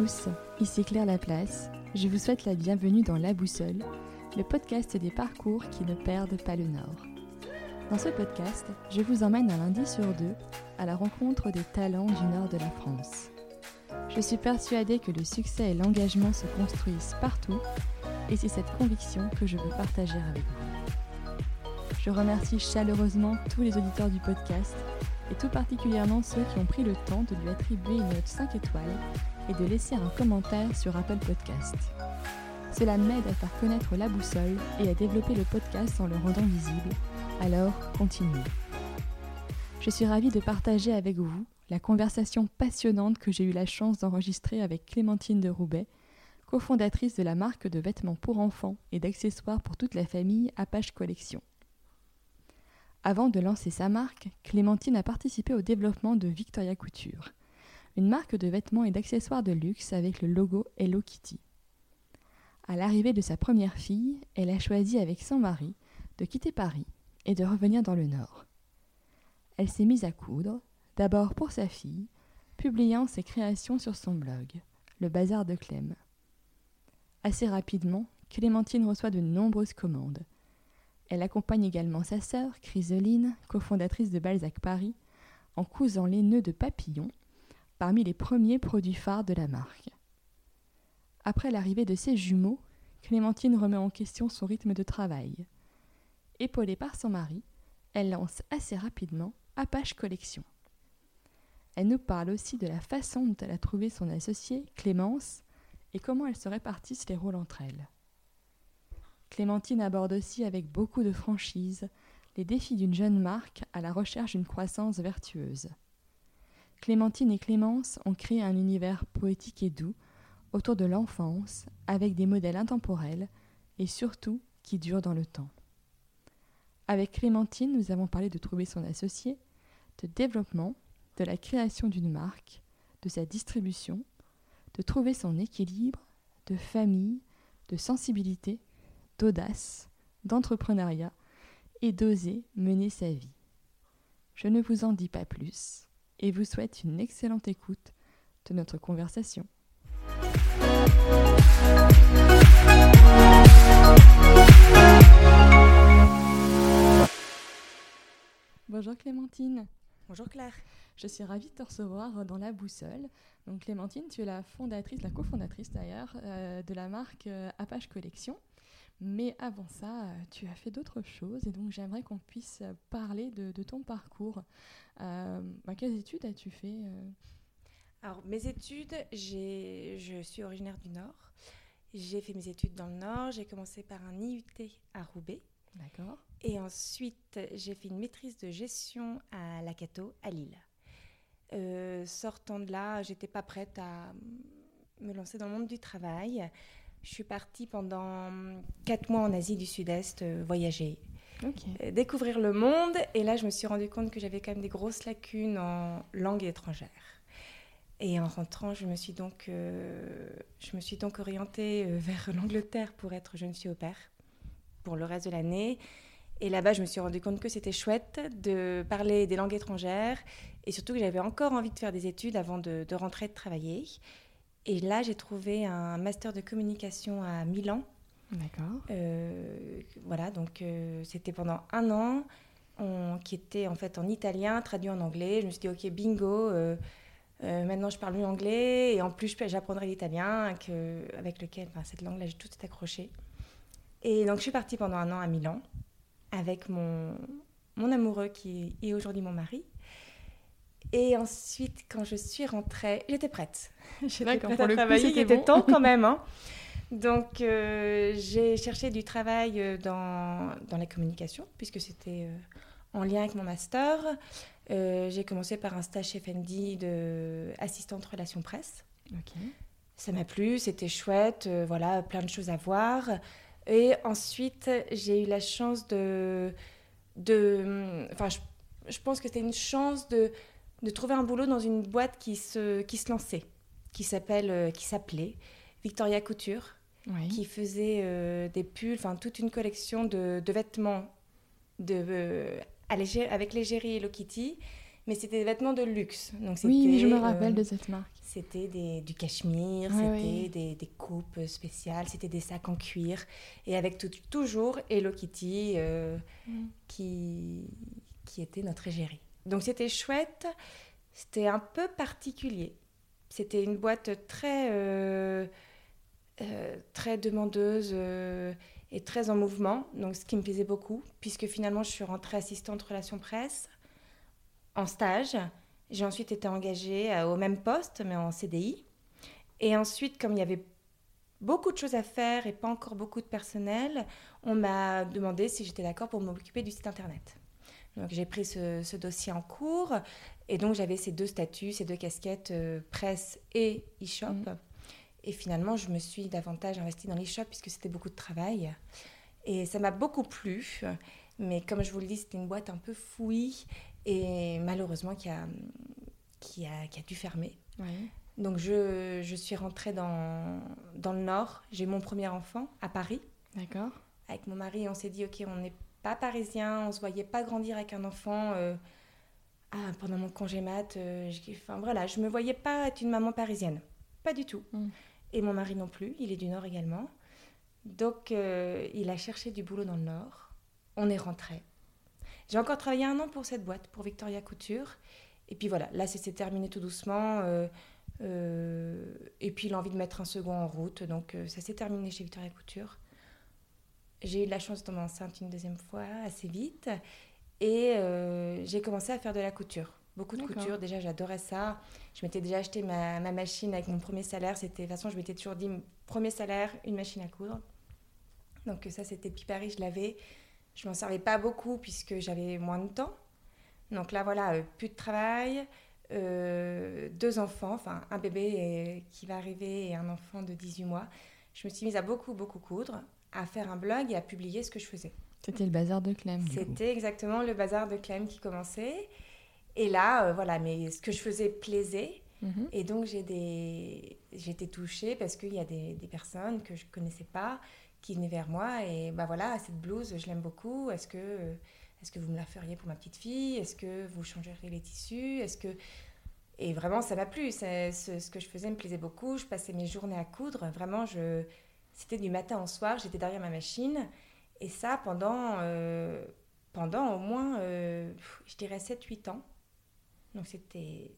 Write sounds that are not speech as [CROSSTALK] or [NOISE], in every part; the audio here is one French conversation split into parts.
tous, ici Claire Laplace. Je vous souhaite la bienvenue dans La Boussole, le podcast des parcours qui ne perdent pas le nord. Dans ce podcast, je vous emmène un lundi sur deux à la rencontre des talents du nord de la France. Je suis persuadée que le succès et l'engagement se construisent partout et c'est cette conviction que je veux partager avec vous. Je remercie chaleureusement tous les auditeurs du podcast et tout particulièrement ceux qui ont pris le temps de lui attribuer une note 5 étoiles et de laisser un commentaire sur Apple Podcast. Cela m'aide à faire connaître la boussole et à développer le podcast en le rendant visible. Alors, continuez. Je suis ravie de partager avec vous la conversation passionnante que j'ai eu la chance d'enregistrer avec Clémentine de Roubaix, cofondatrice de la marque de vêtements pour enfants et d'accessoires pour toute la famille Apache Collection. Avant de lancer sa marque, Clémentine a participé au développement de Victoria Couture, une marque de vêtements et d'accessoires de luxe avec le logo Hello Kitty. À l'arrivée de sa première fille, elle a choisi avec son mari de quitter Paris et de revenir dans le Nord. Elle s'est mise à coudre, d'abord pour sa fille, publiant ses créations sur son blog, Le Bazar de Clem. Assez rapidement, Clémentine reçoit de nombreuses commandes, elle accompagne également sa sœur, Chrysoline, cofondatrice de Balzac Paris, en cousant les nœuds de papillon, parmi les premiers produits phares de la marque. Après l'arrivée de ses jumeaux, Clémentine remet en question son rythme de travail. Épaulée par son mari, elle lance assez rapidement Apache Collection. Elle nous parle aussi de la façon dont elle a trouvé son associée, Clémence, et comment elles se répartissent les rôles entre elles. Clémentine aborde aussi avec beaucoup de franchise les défis d'une jeune marque à la recherche d'une croissance vertueuse. Clémentine et Clémence ont créé un univers poétique et doux autour de l'enfance avec des modèles intemporels et surtout qui durent dans le temps. Avec Clémentine, nous avons parlé de trouver son associé, de développement, de la création d'une marque, de sa distribution, de trouver son équilibre, de famille, de sensibilité d'audace, d'entrepreneuriat et d'oser mener sa vie. Je ne vous en dis pas plus et vous souhaite une excellente écoute de notre conversation. Bonjour Clémentine. Bonjour Claire. Je suis ravie de te recevoir dans La Boussole. Donc Clémentine, tu es la fondatrice, la cofondatrice d'ailleurs, euh, de la marque euh, Apache Collection. Mais avant ça, euh, tu as fait d'autres choses et donc j'aimerais qu'on puisse parler de, ton parcours. Euh, bah, quelles études as-tu fait euh? Alors, mes études, je suis originaire du Nord. J'ai fait mes études dans le Nord. J'ai commencé par un IUT à Roubaix. D'accord. Et ensuite, j'ai fait une maîtrise de gestion à Lacato, à Lille. sortant de là, j'étais pas prête à me lancer dans le monde du travail. Je suis partie pendant quatre mois en Asie du Sud-Est euh, voyager, euh, découvrir le monde. Et là, je me suis rendu compte que j'avais quand même des grosses lacunes en langue étrangère. Et en rentrant, je me suis donc, euh, je me suis donc orientée [LAUGHS] vers l'Angleterre pour être jeune fille au père pour le reste de l'année. Et là-bas, je me suis rendu compte que c'était chouette de parler des langues étrangères et surtout que j'avais encore envie de faire des études avant de, de rentrer de travailler. Et là, j'ai trouvé un master de communication à Milan. D'accord. Euh, voilà, donc euh, c'était pendant un an, qui était en fait en italien, traduit en anglais. Je me suis dit, ok, bingo, euh, maintenant je parle mieux anglais et en plus j'apprendrai l'italien, avec lequel, enfin, cette langue-là, j'ai tout accroché. Et donc je suis partie pendant un an à Milan avec mon, mon amoureux qui est aujourd'hui mon mari. Et ensuite, quand je suis rentrée, j'étais prête. [LAUGHS] J'étais prête à travailler. il était temps quand [LAUGHS] même. Hein. Donc, euh, j'ai cherché du travail euh, dans, dans la communication, puisque c'était euh, en lien avec mon master. j'ai commencé par un stage chez Fendi d'assistante relations presse. Ça m'a plu, c'était chouette, voilà, plein de choses à voir. Et ensuite, j'ai eu la chance de... de enfin, je, je pense que c'était une chance de de trouver un boulot dans une boîte qui se, qui se lançait, qui s'appelle, euh, qui s'appelait Victoria Couture, qui faisait euh, des pulls, enfin toute une collection de, de vêtements de, euh, avec l'égérie Hello Kitty mais c'était des vêtements de luxe. Donc oui, je me rappelle de cette marque. C'était du cachemire, c'était des, des, coupes spéciales, c'était des sacs en cuir, et avec toujours Hello Kitty mm. qui, qui était notre égérie. Donc c'était chouette, c'était un peu particulier. C'était une boîte très, euh, euh, très demandeuse euh, et très en mouvement, donc ce qui me plaisait beaucoup, puisque finalement je suis rentrée assistante relations presse en stage. J'ai ensuite été engagée au même poste, mais en CDI. Et ensuite, comme il y avait beaucoup de choses à faire et pas encore beaucoup de personnel, on m'a demandé si j'étais d'accord pour m'occuper du site internet. Donc j'ai pris ce, dossier en cours et donc j'avais ces deux statuts, ces deux casquettes euh, presse et e-shop. Mm. Et finalement, je me suis davantage investie dans l'e-shop puisque c'était beaucoup de travail. Et ça m'a beaucoup plu. Mais comme je vous le dis, c'était une boîte un peu fouillie et malheureusement qui a, qui a, qui a dû fermer. Donc je, je, suis rentrée dans, dans le Nord. J'ai mon premier enfant à Paris. D'accord. Avec mon mari, on s'est dit, OK, on est pas parisien, on se voyait pas grandir avec un enfant euh, ah, pendant mon congé mat. Euh, je, enfin voilà, je me voyais pas être une maman parisienne, pas du tout. Mm. Et mon mari non plus, il est du Nord également. Donc euh, il a cherché du boulot dans le Nord. On est rentré. J'ai encore travaillé un an pour cette boîte, pour Victoria Couture. Et puis voilà, là c'est terminé tout doucement. et puis l'envie de mettre un second en route, donc ça s'est terminé chez Victoria Couture j'ai eu la chance de tomber enceinte une deuxième fois assez vite. Et euh, j'ai commencé à faire de la couture. Beaucoup de couture. Déjà, j'adorais ça. Je m'étais déjà acheté ma, ma, machine avec mon premier salaire. C'était, de toute façon, je m'étais toujours dit, premier salaire, une machine à coudre. Donc ça, c'était depuis Paris, je l'avais. Je m'en servais pas beaucoup puisque j'avais moins de temps. Donc là, voilà, euh, plus de travail, euh, deux enfants, enfin un bébé qui va arriver et un enfant de 18 mois. Je me suis mise à beaucoup, beaucoup coudre à faire un blog et à publier ce que je faisais. C'était le bazar de Clem. C'était exactement le bazar de Clem qui commençait. Et là, euh, voilà, mais ce que je faisais plaisait. Mhm. Et donc, j'ai des... été touchée parce qu'il y a des, des, personnes que je ne connaissais pas qui venaient vers moi. Et bah voilà, cette blouse, je l'aime beaucoup. Est-ce que, est que vous me la feriez pour ma petite fille? Est-ce que vous changeriez les tissus? Est-ce que... Et vraiment, ça m'a plu. Ce, ce que je faisais me plaisait beaucoup. Je passais mes journées à coudre. Vraiment, je c'était du matin au soir, j'étais derrière ma machine. Et ça pendant, euh, pendant au moins, euh, je dirais 7-8 ans. Donc c'était...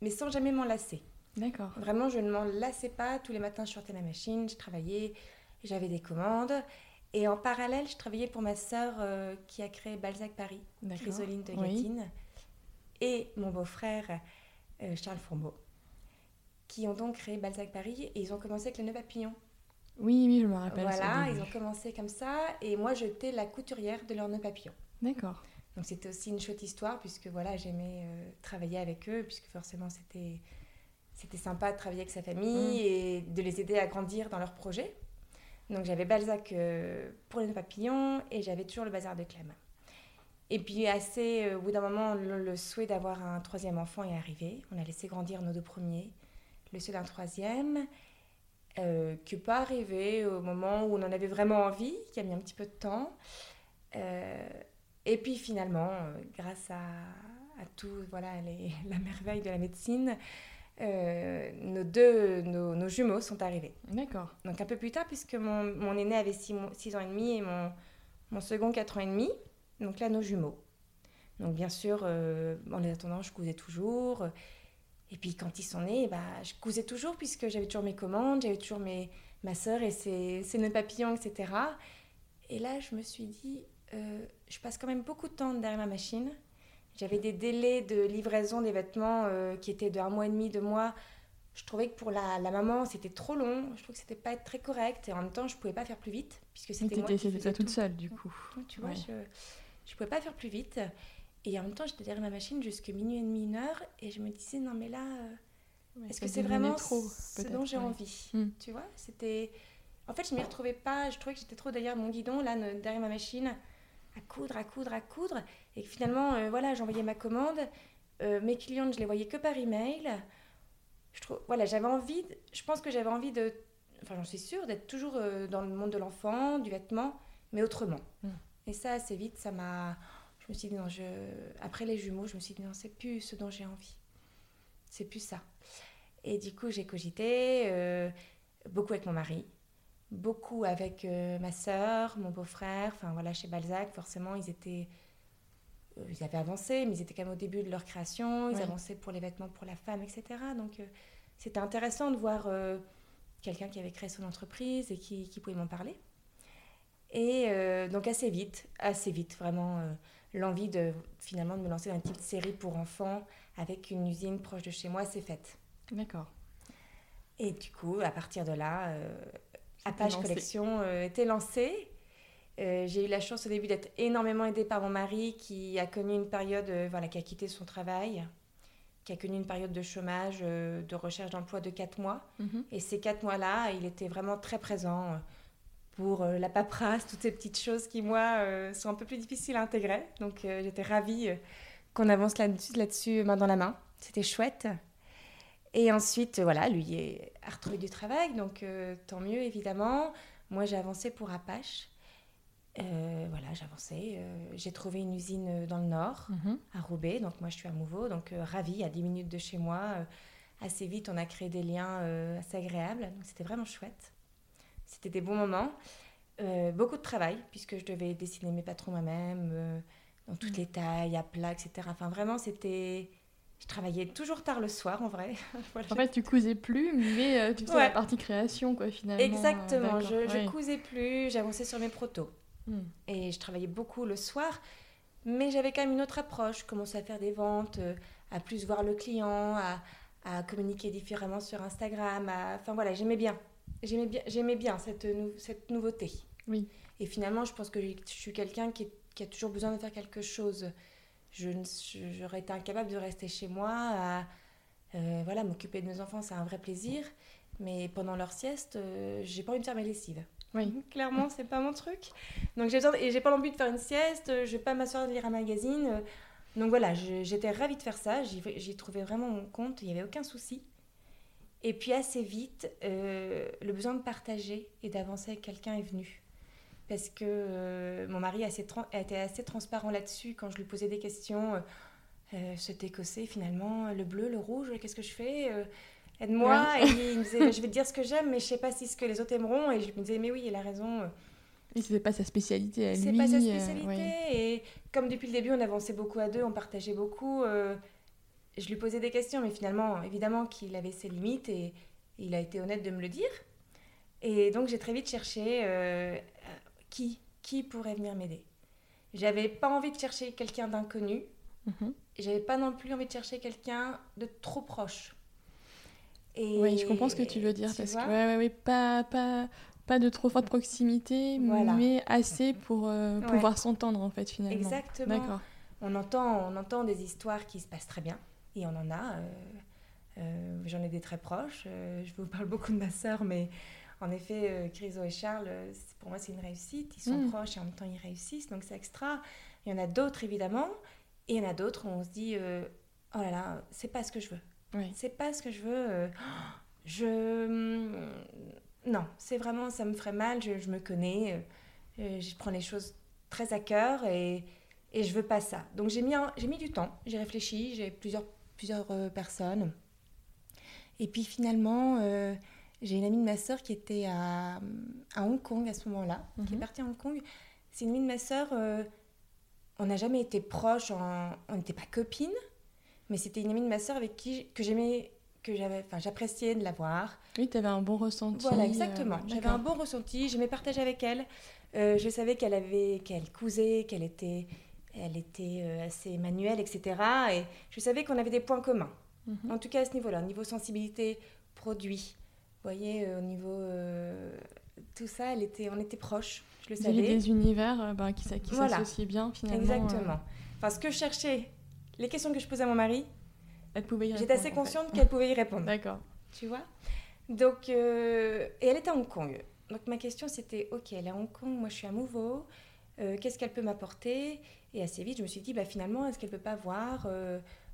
Mais sans jamais m'en lasser. D'accord. Vraiment, je ne m'en lassais pas. Tous les matins, je sortais ma machine, je travaillais, j'avais des commandes. Et en parallèle, je travaillais pour ma sœur euh, qui a créé Balzac Paris, Chrysoline de Gatine, et mon beau-frère Charles Fourbeau, qui ont donc créé Balzac Paris. Et ils ont commencé avec le nœud papillon. Oui, oui, je me rappelle. Voilà, ils ont commencé comme ça. Et moi, j'étais la couturière de leur nœud papillon. D'accord. Donc c'était aussi une chouette histoire, puisque voilà, j'aimais euh, travailler avec eux, puisque forcément, c'était, c'était sympa de travailler avec sa famille mm. et de les aider à grandir dans leurs projets. Donc j'avais Balzac euh, pour les nœuds papillons et j'avais toujours le bazar de Clem. Et puis, assez, euh, au bout d'un moment, le, souhait d'avoir un troisième enfant est arrivé. On a laissé grandir nos deux premiers, le souhait d'un troisième euh, qui n'est pas arrivé au moment où on en avait vraiment envie, qui a mis un petit peu de temps. Euh, et puis finalement, euh, grâce à, à, tout, voilà, les, [LAUGHS] la merveille de la médecine, nos deux, nos, jumeaux sont arrivés. D'accord. Donc un peu plus tard, puisque mon, mon aîné avait 6 ans et demi et mon, mon second 4 ans et demi. Donc là, nos jumeaux. Donc bien sûr, en les attendant, je cousais toujours. Et puis quand ils sont nés, bah, je cousais toujours puisque j'avais toujours mes commandes, j'avais toujours mes, ma sœur et ses, ses nœuds papillons, etc. Et là, je me suis dit, euh, je passe quand même beaucoup de temps derrière ma machine. J'avais des délais de livraison des vêtements euh, qui étaient de un mois et demi, deux mois. Je trouvais que pour la, la maman, c'était trop long. Je trouvais que c'était pas très correct. Et en même temps, je pouvais pas faire plus vite puisque c'était moi qui faisais toute seule, du coup. Tu vois, je, je pouvais pas faire plus vite. Et en même temps, j'étais derrière ma machine jusqu'à minuit et demi, une heure, et je me disais, non mais là, euh, est-ce que c'est vraiment trop, ce dont j'ai envie? Hmm. Tu vois C'était... En fait, je m'y retrouvais pas, je trouvais que j'étais trop derrière mon guidon, là, derrière ma machine, à coudre, à coudre, à coudre, et que finalement, euh, voilà, j'envoyais ma commande, euh, mes clientes, je les voyais que par email. Je trouve, voilà, j'avais envie, je pense que j'avais envie de, enfin j'en suis sûre, d'être toujours dans le monde de l'enfant, du vêtement, mais autrement. Hmm. Et ça, assez vite, ça m'a Je me suis dit, non, je... après les jumeaux, je me suis dit, non, c'est plus ce dont j'ai envie. C'est plus ça. Et du coup, j'ai cogité, euh, beaucoup avec mon mari, beaucoup avec euh, ma sœur, mon beau-frère. Enfin voilà, chez Balzac, forcément, ils étaient. Euh, ils avaient avancé, mais ils étaient quand même au début de leur création. Ils avançaient pour les vêtements pour la femme, etc. Donc c'était intéressant de voir quelqu'un qui avait créé son entreprise et qui, qui pouvait m'en parler. Et donc assez vite, assez vite, vraiment l'envie de finalement de me lancer dans une petite série pour enfants avec une usine proche de chez moi, c'est faite. D'accord. Et du coup, à partir de là, euh, Apache Collection euh, était lancée. Euh, j'ai eu la chance au début d'être énormément aidée par mon mari qui a connu une période, euh, voilà, qui a quitté son travail, qui a connu une période de chômage, de recherche d'emploi de 4 mois. Mhm. Et ces 4 mois-là, il était vraiment très présent pour la paperasse, toutes ces petites choses qui, moi, sont un peu plus difficiles à intégrer. Donc j'étais ravie qu'on avance là-dessus, là-dessus, main dans la main. C'était chouette. Et ensuite, voilà, lui a retrouvé du travail, donc euh, tant mieux évidemment. Moi, j'ai avancé pour Apache. Euh, voilà, j'ai avancé. Euh, j'ai trouvé une usine dans le nord, mhm. à Roubaix. Donc moi, je suis à Mouveau, donc ravie, à 10 minutes de chez moi. assez vite, on a créé des liens assez agréables. Donc c'était vraiment chouette. C'était des bons moments. beaucoup de travail, puisque je devais dessiner mes patrons moi-même, dans toutes mhm. les tailles, à plat, etc. Enfin, vraiment, c'était je travaillais toujours tard le soir, en vrai. [LAUGHS] En fait, tu cousais plus, mais euh, tu faisais la partie création, quoi, finalement. Exactement, je, cousais plus, j'avançais sur mes protos. Hmm. Et je travaillais beaucoup le soir, mais j'avais quand même une autre approche. Je commençais à faire des ventes, euh, à plus voir le client, à, à communiquer différemment sur Instagram. Enfin voilà, j'aimais bien. J'aimais bien, j'aimais bien cette, cette nouveauté. Oui. Et finalement, je pense que je suis quelqu'un qui, qui a toujours besoin de faire quelque chose j'aurais été incapable de rester chez moi à euh, voilà, m'occuper de mes enfants, c'est un vrai plaisir. Mais pendant leur sieste, euh, j'ai pas envie de faire mes lessives. Oui. [LAUGHS] Clairement, c'est pas mon truc. Donc j'ai et j'ai pas envie de faire une sieste, je vais pas m'asseoir à lire un magazine. Donc voilà, j'étais ravie de faire ça. J'ai trouvé vraiment mon compte, il n'y avait aucun souci. Et puis assez vite, euh, le besoin de partager et d'avancer avec quelqu'un est venu parce que euh, mon mari a, été assez transparent là-dessus quand je lui posais des questions. Euh, euh cet écossais, finalement, le bleu, le rouge, qu'est-ce que je fais euh, Aide-moi. Et il me disait, [LAUGHS] je vais te dire ce que j'aime, mais je sais pas si ce que les autres aimeront. Et je me disais, mais oui, il a raison. Et c'est pas sa spécialité à lui. C'est pas sa spécialité. Et comme depuis le début, on avançait beaucoup à deux, on partageait beaucoup. Je lui posais des questions, mais finalement, évidemment qu'il avait ses limites et il a été honnête de me le dire. Et donc, j'ai très vite cherché qui, qui pourrait venir m'aider. J'avais pas envie de chercher quelqu'un d'inconnu. Mhm. J'avais pas non plus envie de chercher quelqu'un de trop proche. Et oui, je comprends ce que tu veux dire. parce que, ouais, ouais, pas, pas, pas de trop forte proximité, mais assez pour euh, pouvoir s'entendre, en fait, finalement. Exactement. D'accord. On entend, on entend des histoires qui se passent très bien, et on en a. Euh, euh, j'en ai des très proches. je vous parle beaucoup de ma sœur, mais en effet, euh, Chryso et Charles, euh, pour moi, c'est une réussite. Ils sont mm. proches et en même temps, ils réussissent, donc c'est extra. Il y en a d'autres, évidemment. Et il y en a d'autres où on se dit euh, Oh là là, c'est pas ce que je veux. Oui. C'est pas ce que je veux. je. Mm, non, c'est vraiment, ça me ferait mal. Je, me connais. je prends les choses très à cœur et, et je veux pas ça. Donc j'ai mis, j'ai mis du temps. J'ai réfléchi. J'ai plusieurs, plusieurs personnes. Et puis finalement j'ai une amie de ma sœur qui était à, à Hong Kong à ce moment-là, qui est mhm. partie à Hong Kong. C'est une amie de ma sœur, euh, on n'a jamais été proches, on n'était pas copines, mais c'était une amie de ma sœur avec qui que j'aimais, que j'avais, enfin j'appréciais de la voir. Oui, tu avais un bon ressenti. Voilà, exactement. Euh, j'avais un bon ressenti, j'aimais partager avec elle. Euh, je savais qu'elle avait, qu'elle cousait, qu'elle était, elle était assez manuelle, etc. Et je savais qu'on avait des points communs. Mhm. En tout cas à ce niveau-là, niveau sensibilité, produit, voyez, euh, au niveau. Euh, tout ça, elle était, on était proches, je le savais. des univers euh, bah, qui, qui s'associaient bien, finalement. Exactement. Enfin, ce que je cherchais, les questions que je posais à mon mari, y J'étais assez consciente qu'elle pouvait y répondre. D'accord. Tu vois? Donc, et elle était à Hong Kong. Donc, ma question, c'était ok, elle est à Hong Kong, moi je suis à Mouveau, qu'est-ce qu'elle peut m'apporter? Et assez vite, je me suis dit, bah, finalement, est-ce qu'elle peut pas voir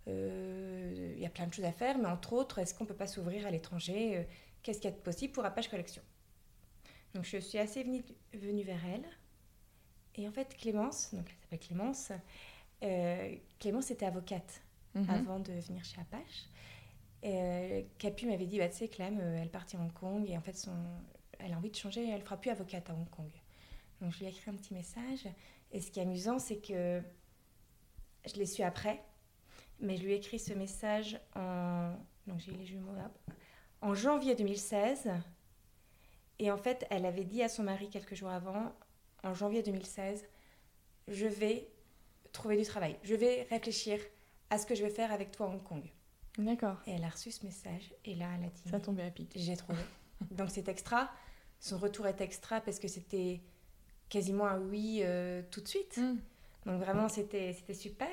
Il y a plein de choses à faire, mais entre autres, est-ce qu'on peut pas s'ouvrir à l'étranger qu'est-ce qu'il y a de possible pour Apache Collection? Donc je suis assez venue, venue vers elle. Et en fait, Clémence, donc elle s'appelle Clémence, Clémence était avocate mhm. avant de venir chez Apache. Capu m'avait dit, bah, tu sais, Clem, elle partit à Hong Kong et en fait, son... elle a envie de changer, elle fera plus avocate à Hong Kong. Donc je lui ai écrit un petit message. Et ce qui est amusant, c'est que je l'ai su après, mais je lui ai écrit ce message en. Donc j'ai les jumeaux là. En janvier 2016. Et en fait, elle avait dit à son mari quelques jours avant, en janvier 2016, je vais trouver du travail. Je vais réfléchir à ce que je vais faire avec toi à Hong Kong. D'accord. Et elle a reçu ce message et là, elle a dit. Ça tombait à pic. J'ai trouvé. Donc c'est extra. Son retour est extra parce que c'était quasiment un oui euh, tout de suite. Mm. Donc vraiment, c'était super.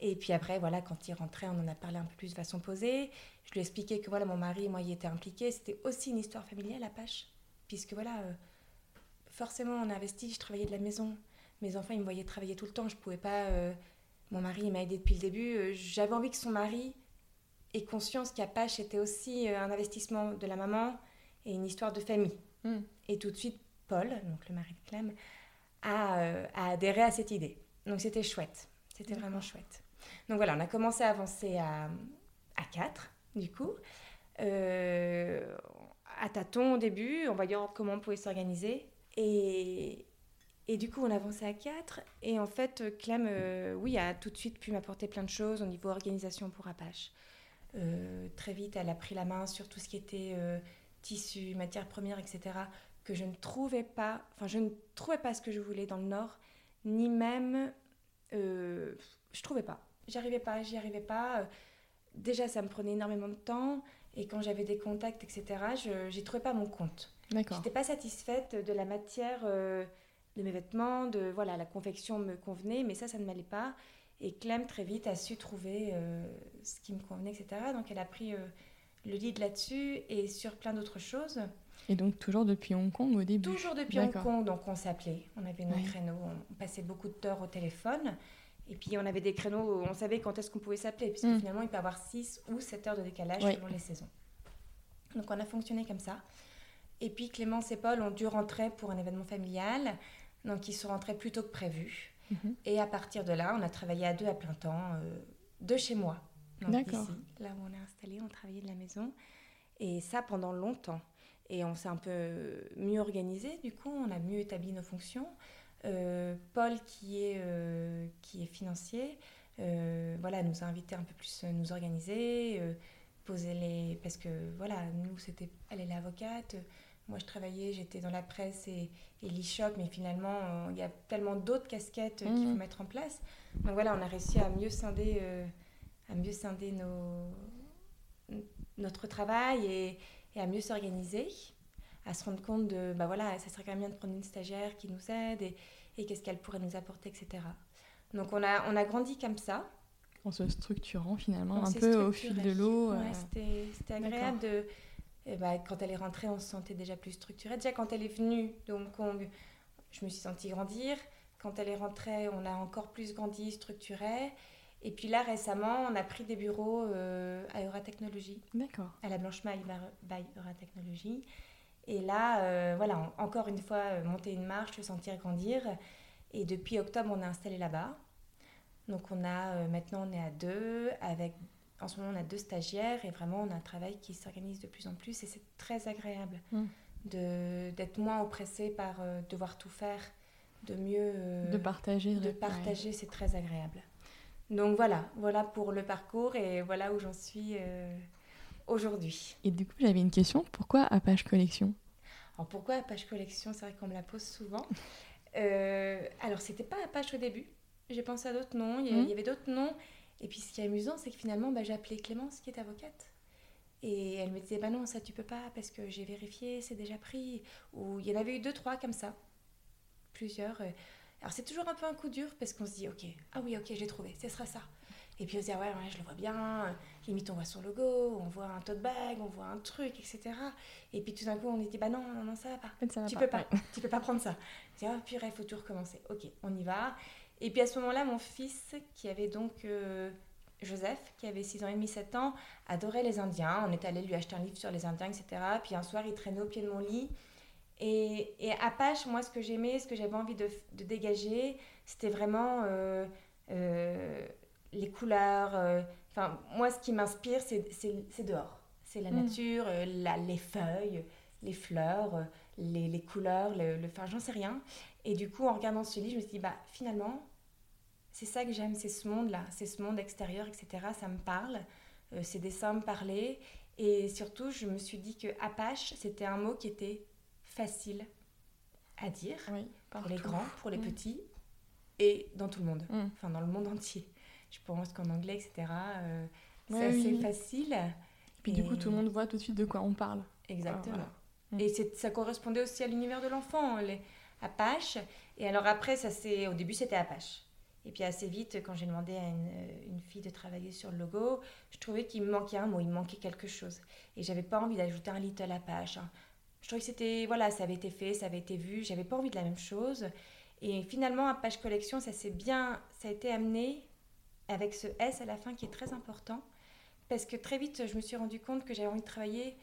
Et puis après, voilà, quand il rentrait, on en a parlé un peu plus de façon posée. Je lui ai expliqué que voilà, mon mari, moi, y était impliqué. C'était aussi une histoire familiale, à Pâche. Puisque voilà, euh, forcément, on a investi, je travaillais de la maison. Mes enfants, ils me voyaient travailler tout le temps. Je pouvais pas. Euh, mon mari, il m'a aidé depuis le début. J'avais envie que son mari ait conscience qu'Apache était aussi un investissement de la maman et une histoire de famille. Mm. Et tout de suite, Paul, donc le mari de Clem, euh, a, adhéré à cette idée. Donc c'était chouette, c'était vraiment chouette. Donc voilà, on a commencé à avancer à, à 4, du coup, euh, à tâtons au début, en voyant comment on pouvait s'organiser. Et, et du coup, on avançait à 4. Et en fait, Clem, euh, oui, a tout de suite pu m'apporter plein de choses au niveau organisation pour Apache. très vite, elle a pris la main sur tout ce qui était tissu, matières premières, etc que je ne trouvais pas, enfin je ne trouvais pas ce que je voulais dans le Nord, ni même, euh, je trouvais pas. J'arrivais pas, j'y arrivais pas. Déjà, ça me prenait énormément de temps, et quand j'avais des contacts, etc., je n'y trouvais pas mon compte. D'accord. J'étais pas satisfaite de la matière euh, de mes vêtements, de voilà, la confection me convenait, mais ça, ça ne m'allait pas. Et Clem très vite a su trouver euh, ce qui me convenait, etc. Donc elle a pris euh, le lead là-dessus et sur plein d'autres choses. Et donc toujours depuis Hong Kong au début Toujours depuis Hong Kong, donc on s'appelait, on avait nos créneaux, on passait beaucoup de temps au téléphone. Et puis on avait des créneaux où on savait quand est-ce qu'on pouvait s'appeler, puisque mm. finalement il peut y avoir 6 ou 7 heures de décalage selon les saisons. Donc on a fonctionné comme ça. Et puis Clémence et Paul ont dû rentrer pour un événement familial, donc ils sont rentrés plus tôt que prévu. Mhm. Et à partir de là, on a travaillé à deux à plein temps, euh, de chez moi. D'accord. Là où on est installé, on travaillait de la maison. Et ça pendant longtemps. Et on s'est un peu mieux organisé, du coup, on a mieux établi nos fonctions. Euh, Paul, qui est, euh, qui est financier, euh, voilà, nous a invité un peu plus à nous organiser, poser les... Parce que, voilà, nous, c'était... Elle est l'avocate, moi, je travaillais, j'étais dans la presse et, et l'e-shop, mais finalement, il y a tellement d'autres casquettes qu'il faut mmh. mettre en place. Donc voilà, on a réussi à mieux scinder, à mieux scinder nos, notre travail et, et à mieux s'organiser, à se rendre compte de, bah voilà, ça serait quand même bien de prendre une stagiaire qui nous aide et, et qu'est-ce qu'elle pourrait nous apporter, etc. Donc on a, on a grandi comme ça. En se structurant finalement, un peu au fil de l'eau. Ouais, euh. C'était agréable de... Et eh bah, quand elle est rentrée, on se sentait déjà plus structurée. Déjà quand elle est venue de Hong Kong, je me suis sentie grandir. Quand elle est rentrée, on a encore plus grandi, structuré. Et puis là, récemment, on a pris des bureaux euh, à Euratechnologie. D'accord. À la Blanche Maille by Euratechnologie. Et là, euh, voilà, encore une fois, euh, monter une marche, se sentir grandir. Et depuis octobre, on est installé là-bas. Donc on a, maintenant, on est à deux. Avec, en ce moment, on a deux stagiaires. Et vraiment, on a un travail qui s'organise de plus en plus. Et c'est très agréable mmh. d'être moins oppressé par devoir tout faire, de mieux... de partager. De partager, c'est très agréable. Donc voilà, voilà pour le parcours et voilà où j'en suis euh, aujourd'hui. Et du coup, j'avais une question. Pourquoi Apache Collection? Alors pourquoi Apache Collection? C'est vrai qu'on me la pose souvent. euh, alors c'était pas Apache au début. J'ai pensé à d'autres noms. Il y, mmh. avait d'autres noms. Et puis ce qui est amusant, c'est que finalement, bah, j'ai appelé Clémence qui est avocate. Et elle me disait, bah non, ça tu peux pas parce que j'ai vérifié, c'est déjà pris. Ou il y en avait eu deux, trois comme ça. Plusieurs. Alors c'est toujours un peu un coup dur parce qu'on se dit, ok, ah oui, ok, j'ai trouvé, ce sera ça. Et puis on se dit, ah ouais, ouais, je le vois bien, limite on voit son logo, on voit un tote bag, on voit un truc, etc. Et puis tout d'un coup on se dit, bah non, non, non, ça va pas. tu, Peux pas tu peux pas prendre ça. On se dit, ah purée, faut tout recommencer. Ok, on y va. Et puis à ce moment-là, mon fils, qui avait donc euh, Joseph, qui avait 6 ans et demi, 7 ans, adorait les Indiens. On est allé lui acheter un livre sur les Indiens, etc. Puis un soir, il traînait au pied de mon lit. Et, et Apache, moi, ce que j'aimais, ce que j'avais envie de, dégager, c'était vraiment euh, les couleurs. Enfin, moi, ce qui m'inspire, c'est dehors. C'est la mm. nature, la, les feuilles, les fleurs, les, les couleurs, le, le enfin, j'en sais rien. Et du coup, en regardant ce livre, je me suis dit, bah, finalement, c'est ça que j'aime, c'est ce monde-là, c'est ce monde extérieur, etc. Ça me parle, euh, ces dessins me parlaient. Et surtout, je me suis dit que Apache, c'était un mot qui était facile à dire pour les grands, pour les mm. petits et dans tout le monde, mm. enfin dans le monde entier. Je pense qu'en anglais, etc., euh, c'est assez facile. Et puis du coup, tout le monde voit tout de suite de quoi on parle. Exactement. Mm. Et ça correspondait aussi à l'univers de l'enfant, les Apache. Et alors après, ça c'est au début, c'était Apache. Et puis assez vite, quand j'ai demandé à une, fille de travailler sur le logo, je trouvais qu'il me manquait un mot, il me manquait quelque chose. Et j'avais pas envie d'ajouter un little Apache. Je trouvais que c'était, voilà, ça avait été fait, ça avait été vu, j'avais pas envie de la même chose. Et finalement, Apache Collection, ça s'est bien, ça a été amené avec ce S à la fin qui est très important. Parce que très vite, je me suis rendu compte que j'avais envie de travailler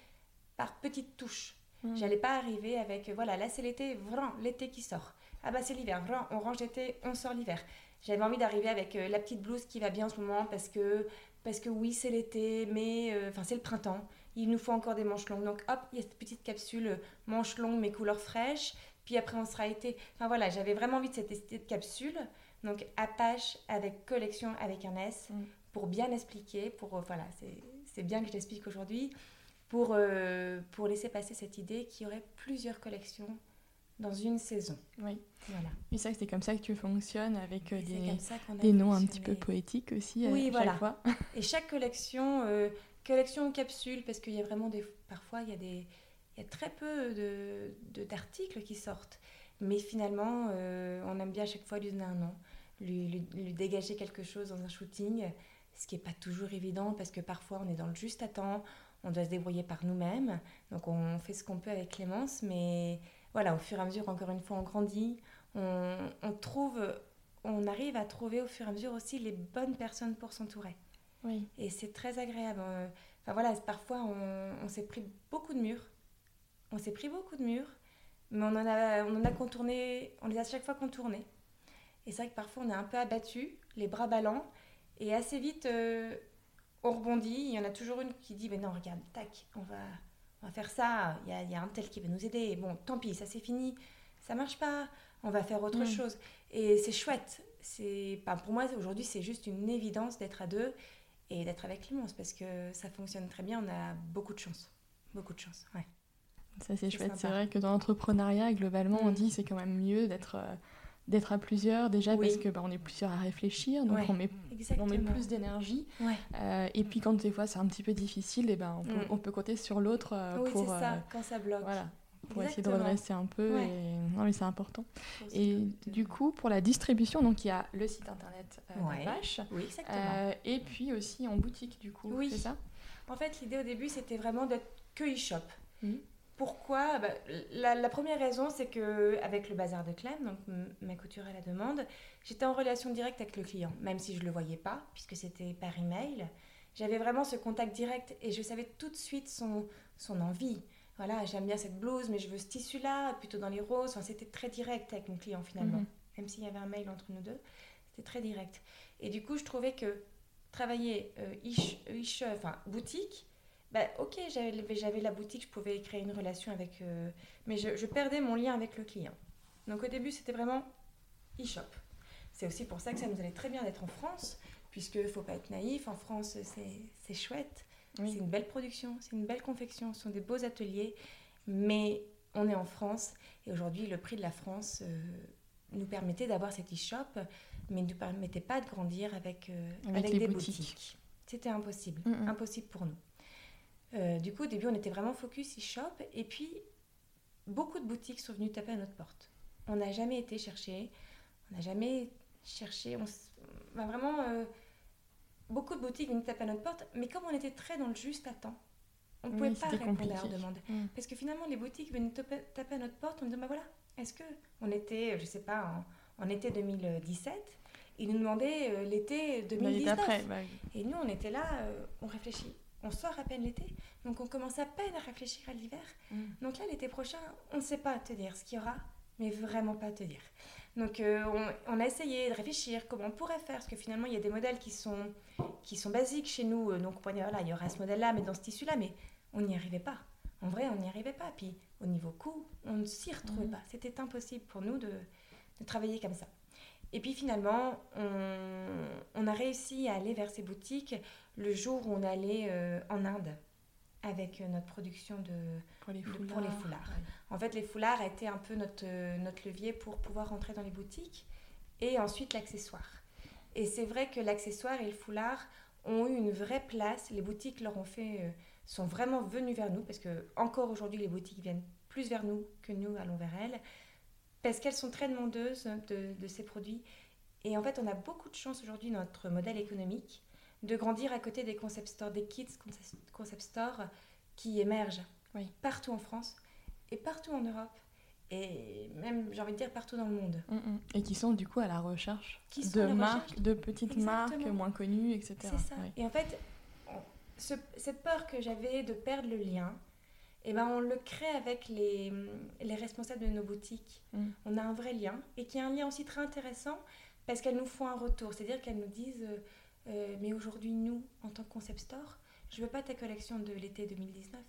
par petites touches. Mmh. J'allais pas arriver avec, voilà, là c'est l'été, vraiment, l'été qui sort. Ah bah c'est l'hiver, vraiment, on range l'été, on sort l'hiver. J'avais envie d'arriver avec euh, la petite blouse qui va bien en ce moment parce que, parce que oui, c'est l'été, mais euh, enfin c'est le printemps. Il nous faut encore des manches longues. Donc hop, il y a cette petite capsule euh, manches longues mais couleurs fraîches. Puis après, on sera été. Enfin voilà, j'avais vraiment envie de cette, capsule. Donc Apache avec collection avec un S mm. pour bien expliquer. Pour, voilà, c'est bien que je l'explique aujourd'hui. Pour, pour laisser passer cette idée qu'il y aurait plusieurs collections dans une saison. Oui. Voilà. Et ça, c'est comme ça que tu fonctionnes avec euh, des, des noms un petit peu poétiques aussi. Oui, voilà. Fois. Et chaque collection, euh, collection capsule, parce qu'il y a vraiment des. Parfois, il y a, des, il y a très peu d'articles de, qui sortent. Mais finalement, euh, on aime bien à chaque fois lui donner un nom, lui, lui, dégager quelque chose dans un shooting, ce qui n'est pas toujours évident parce que parfois on est dans le juste à temps, on doit se débrouiller par nous-mêmes. Donc on fait ce qu'on peut avec Clémence, mais voilà, au fur et à mesure, encore une fois, on grandit, on, trouve, on arrive à trouver au fur et à mesure aussi les bonnes personnes pour s'entourer. Oui. Et c'est très agréable. Euh, enfin voilà, parfois on, s'est pris beaucoup de murs. On s'est pris beaucoup de murs, mais on en a, on en a contourné, on les a chaque fois contournés. Et c'est vrai que parfois on est un peu abattu, les bras ballants, et assez vite euh, on rebondit. Il y en a toujours une qui dit Mais non, regarde, tac, on va, on va faire ça, il y a, un tel qui va nous aider, bon, tant pis, ça c'est fini, ça marche pas, on va faire autre mm. chose. Et c'est chouette. C'est, pas pour moi, aujourd'hui, c'est juste une évidence d'être à deux et d'être avec Clémence parce que ça fonctionne très bien, on a beaucoup de chance. Beaucoup de chance, ouais. Ça c'est chouette, c'est vrai que dans l'entrepreneuriat, globalement, on mm. dit c'est quand même mieux d'être... Euh, d'être à plusieurs déjà parce que bah, on est plusieurs à réfléchir donc on, met, on met plus d'énergie euh, et puis quand des fois c'est un petit peu difficile et eh ben on peut, mm. on peut compter sur l'autre euh, oui, pour ça, euh, quand ça bloque voilà pour essayer de redresser un peu et... non mais c'est important et du coup pour la distribution donc il y a le site internet Vache oui, exactement. et puis aussi en boutique du coup oui. c'est ça? En fait l'idée au début c'était vraiment d'être que e-shop mmh. Pourquoi? Bah, la, première raison, c'est que avec le bazar de Clem, donc ma couture à la demande, j'étais en relation directe avec le client, même si je ne le voyais pas, puisque c'était par email. J'avais vraiment ce contact direct et je savais tout de suite son, son envie. Voilà, j'aime bien cette blouse, mais je veux ce tissu-là, plutôt dans les roses. Enfin, c'était très direct avec mon client finalement. Mhm. Même s'il y avait un mail entre nous deux, c'était très direct. Et du coup, je trouvais que travailler euh, ish, enfin, boutique, bah, ok, j'avais la boutique, je pouvais créer une relation avec. Euh, mais je, perdais mon lien avec le client. Donc au début, c'était vraiment e-shop. C'est aussi pour ça que ça nous allait très bien d'être en France, puisque ne faut pas être naïf, en France, c'est chouette. C'est une belle production, c'est une belle confection, ce sont des beaux ateliers, mais on est en France et aujourd'hui, le prix de la France euh, nous permettait d'avoir cet e-shop, mais ne nous permettait pas de grandir avec, euh, avec, des boutiques. C'était impossible, mm, mm. impossible pour nous. Euh, du coup, au début, on était vraiment focus e-shop. Et puis, beaucoup de boutiques sont venues taper à notre porte. On n'a jamais été chercher. On n'a jamais cherché. On, vraiment, euh, beaucoup de boutiques venaient taper à notre porte. Mais comme on était très dans le juste à temps, on ne pouvait pas répondre à leurs demandes. Mm. Parce que finalement, les boutiques venaient taper à notre porte. On disait, bah voilà, est-ce que on était, je sais pas, en, été 2017 ils nous demandaient euh, l'été 2019. Et nous, on était là, on réfléchit on sort à peine l'été, donc on commence à peine à réfléchir à l'hiver. Mm. Donc là, l'été prochain, on ne sait pas te dire ce qu'il y aura, mais vraiment pas te dire. Donc euh, on, a essayé de réfléchir comment on pourrait faire, parce que finalement il y a des modèles qui sont, qui sont basiques chez nous, euh, donc on pourrait dire, voilà, il y aura ce modèle-là, mais dans ce tissu-là, mais on n'y arrivait pas. En vrai, on n'y arrivait pas. Puis au niveau coût, on ne s'y retrouvait mhm. pas. C'était impossible pour nous de, de, travailler comme ça. Et puis finalement, on, on, a réussi à aller vers ces boutiques le jour où on allait euh, en Inde avec notre production de, pour les foulards. pour les foulards. En fait, les foulards étaient un peu notre, notre levier pour pouvoir rentrer dans les boutiques et ensuite l'accessoire. Et c'est vrai que l'accessoire et le foulard ont eu une vraie place. Les boutiques leur ont fait, euh, sont vraiment venues vers nous parce que encore aujourd'hui les boutiques viennent plus vers nous que nous allons vers elles parce qu'elles sont très demandeuses de, de, ces produits. Et en fait, on a beaucoup de chance aujourd'hui dans notre modèle économique de grandir à côté des concept stores, des kits concept stores qui émergent partout en France et partout en Europe et même, j'ai envie de dire, partout dans le monde. Mm, mm. Et qui sont du coup à la recherche de marques, de petites marques moins connues, etc. C'est ça. Et en fait, cette peur que j'avais de perdre le lien, et eh ben on le crée avec les, les responsables de nos boutiques. Mm. On a un vrai lien et qui est un lien aussi très intéressant parce qu'elles nous font un retour. C'est-à-dire qu'elles nous disent euh, euh, Mais aujourd'hui, nous, en tant que concept store, je veux pas ta collection de l'été 2019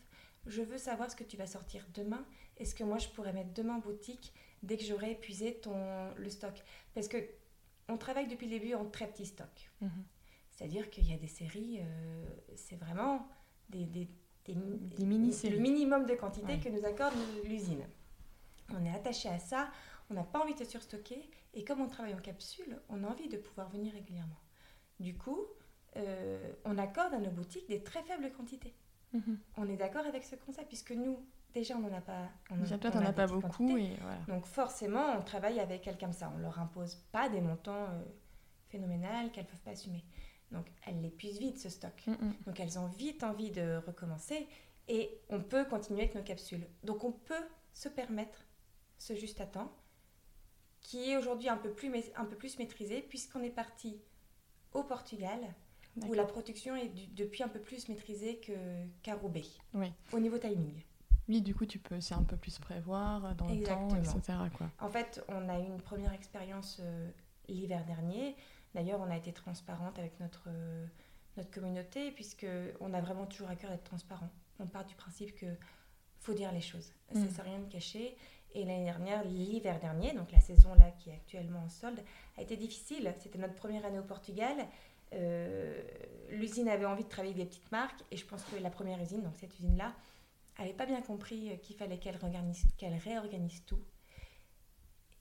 je veux savoir ce que tu vas sortir demain et ce que moi je pourrais mettre demain en boutique dès que j'aurai épuisé ton, le stock. Parce que on travaille depuis le début en très petit stock. Mhm. C'est-à-dire qu'il y a des séries, euh, c'est vraiment des, des. Le minimum de quantité que nous accorde l'usine. On est attaché à ça, on n'a pas envie de surstocker et comme on travaille en capsule, on a envie de pouvoir venir régulièrement. Du coup, euh, on accorde à nos boutiques des très faibles quantités. Mhm. On est d'accord avec ce concept, puisque nous, déjà, on n'en a pas. On déjà, pas beaucoup. Et Donc, forcément, on travaille avec quelqu'un comme ça. On leur impose pas des montants euh, phénoménaux qu'elles peuvent pas assumer. Donc, elles l'épuisent vite, ce stock. Mhm. Donc, elles ont vite envie de recommencer. Et on peut continuer avec nos capsules. Donc, on peut se permettre ce juste à temps, qui est aujourd'hui un, peu plus, un peu plus maîtrisé, puisqu'on est parti au Portugal où la production est depuis un peu plus maîtrisée qu'à Roubaix, oui. au niveau timing. Oui, du coup, tu peux c'est un peu plus prévoir dans le temps, etc. Quoi. En fait, on a eu une première expérience euh, l'hiver dernier. D'ailleurs, on a été transparente avec notre, euh, notre communauté, puisqu'on a vraiment toujours à cœur d'être transparent. On part du principe que faut dire les choses. Ça ne mm. sert à rien de cacher. Et l'année dernière, l'hiver dernier, donc la saison là qui est actuellement en solde, a été difficile. C'était notre première année au Portugal. Euh, l'usine avait envie de travailler avec des petites marques et je pense que la première usine, donc cette usine-là, n'avait pas bien compris euh, qu'il fallait qu'elle qu'elle réorganise tout.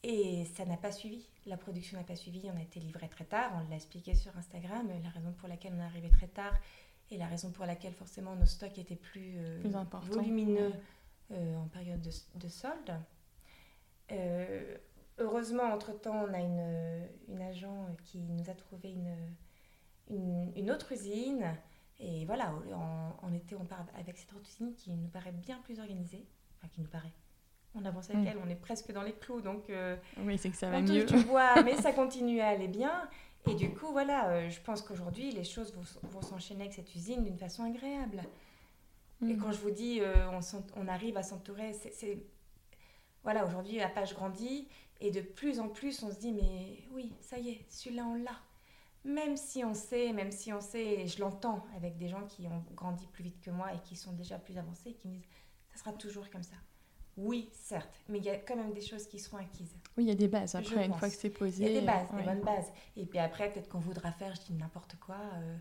Et ça n'a pas suivi. La production n'a pas suivi. On a été livré très tard. On l'a expliqué sur Instagram. La raison pour laquelle on est arrivé très tard et la raison pour laquelle forcément nos stocks étaient plus, euh, volumineux en période de, de solde. Heureusement, entre-temps, on a une, une agent qui nous a trouvé une, une, autre usine. Et voilà, en, été, on part avec cette autre usine qui nous paraît bien plus organisée. Enfin, qui nous paraît. On avance avec mm. elle, on est presque dans les clous. Donc, euh, oui, c'est que ça va mieux. Tu vois, [LAUGHS] mais ça continue à aller bien. Et du coup, voilà, euh, je pense qu'aujourd'hui, les choses vont, vont s'enchaîner avec cette usine d'une façon agréable. Et mm. quand je vous dis, euh, on, on, arrive à s'entourer, c'est. Voilà, aujourd'hui, la page grandit. Et de plus en plus, on se dit, mais oui, ça y est, celui-là, on l'a même si on sait, même si on sait, et je l'entends avec des gens qui ont grandi plus vite que moi et qui sont déjà plus avancés, qui me disent, ça sera toujours comme ça. Oui, certes, mais il y a quand même des choses qui seront acquises. Oui, il y a des bases après, une fois que c'est posé. Il y a des bases, des bonnes bases. Et puis après, peut-être qu'on voudra faire, je dis n'importe quoi, euh,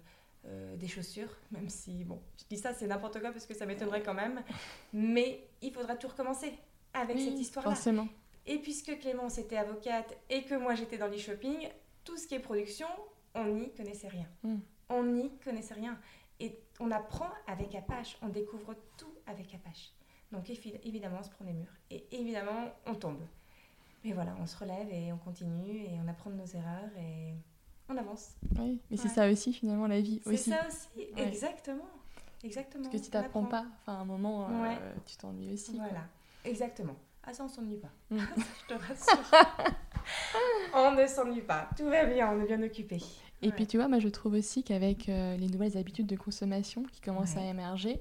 euh, des chaussures, [LAUGHS] même si, bon, je dis ça, c'est n'importe quoi parce que ça m'étonnerait quand même. Mais il faudra tout recommencer avec cette histoire-là. Forcément. Et puisque Clémence était avocate et que moi j'étais dans l'e-shopping, tout ce qui est production, on n'y connaissait rien. Hmm. On n'y connaissait rien. Et on apprend avec Apache, on découvre tout avec Apache. Donc évidemment, on se prend des murs. Et évidemment, on tombe. Mais voilà, on se relève et on continue et on apprend de nos erreurs et on avance. Oui, mais c'est ça aussi finalement la vie. C'est ça aussi, exactement. Exactement. Parce que si tu n'apprends pas, enfin à un moment, euh, tu t'ennuies aussi. Voilà, exactement. Ah ça, on s'ennuie pas. Hmm. [LAUGHS] Je te rassure. on ne s'ennuie pas. Tout va bien, on est bien occupé. Et puis tu vois, moi je trouve aussi qu'avec euh, les nouvelles habitudes de consommation qui commencent à émerger,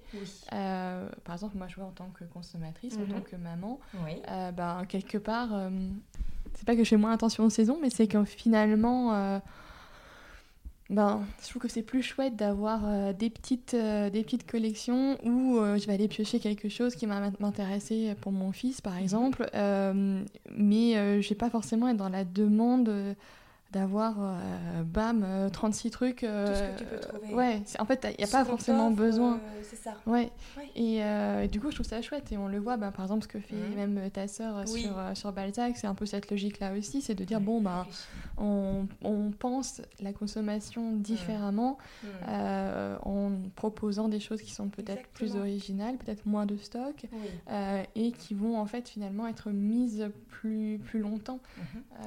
euh, par exemple moi je vois en tant que consommatrice, en mhm. tant que maman, euh, ben, quelque part c'est pas que je fais moins attention aux saisons, mais c'est que finalement, ben, je trouve que c'est plus chouette d'avoir euh, des, petites, euh, des petites collections où euh, je vais aller piocher quelque chose qui va m'intéresser pour mon fils, par mhm. exemple. mais je vais pas forcément être dans la demande d'avoir, euh, bam, 36 euh, trucs. Euh, Tout ce que tu peux trouver. Ouais, en fait, il n'y a pas forcément besoin. c'est ça. Ouais. Et, du coup, je trouve ça chouette. Et on le voit, bah, par exemple, ce que fait mhm. même ta sœur sur, sur Balzac, c'est un peu cette logique-là aussi, c'est de dire, bon, bah, on, on, pense la consommation différemment mhm. en proposant des choses qui sont peut-être plus originales, peut-être moins de stock, et qui vont en fait finalement être mises plus, plus longtemps.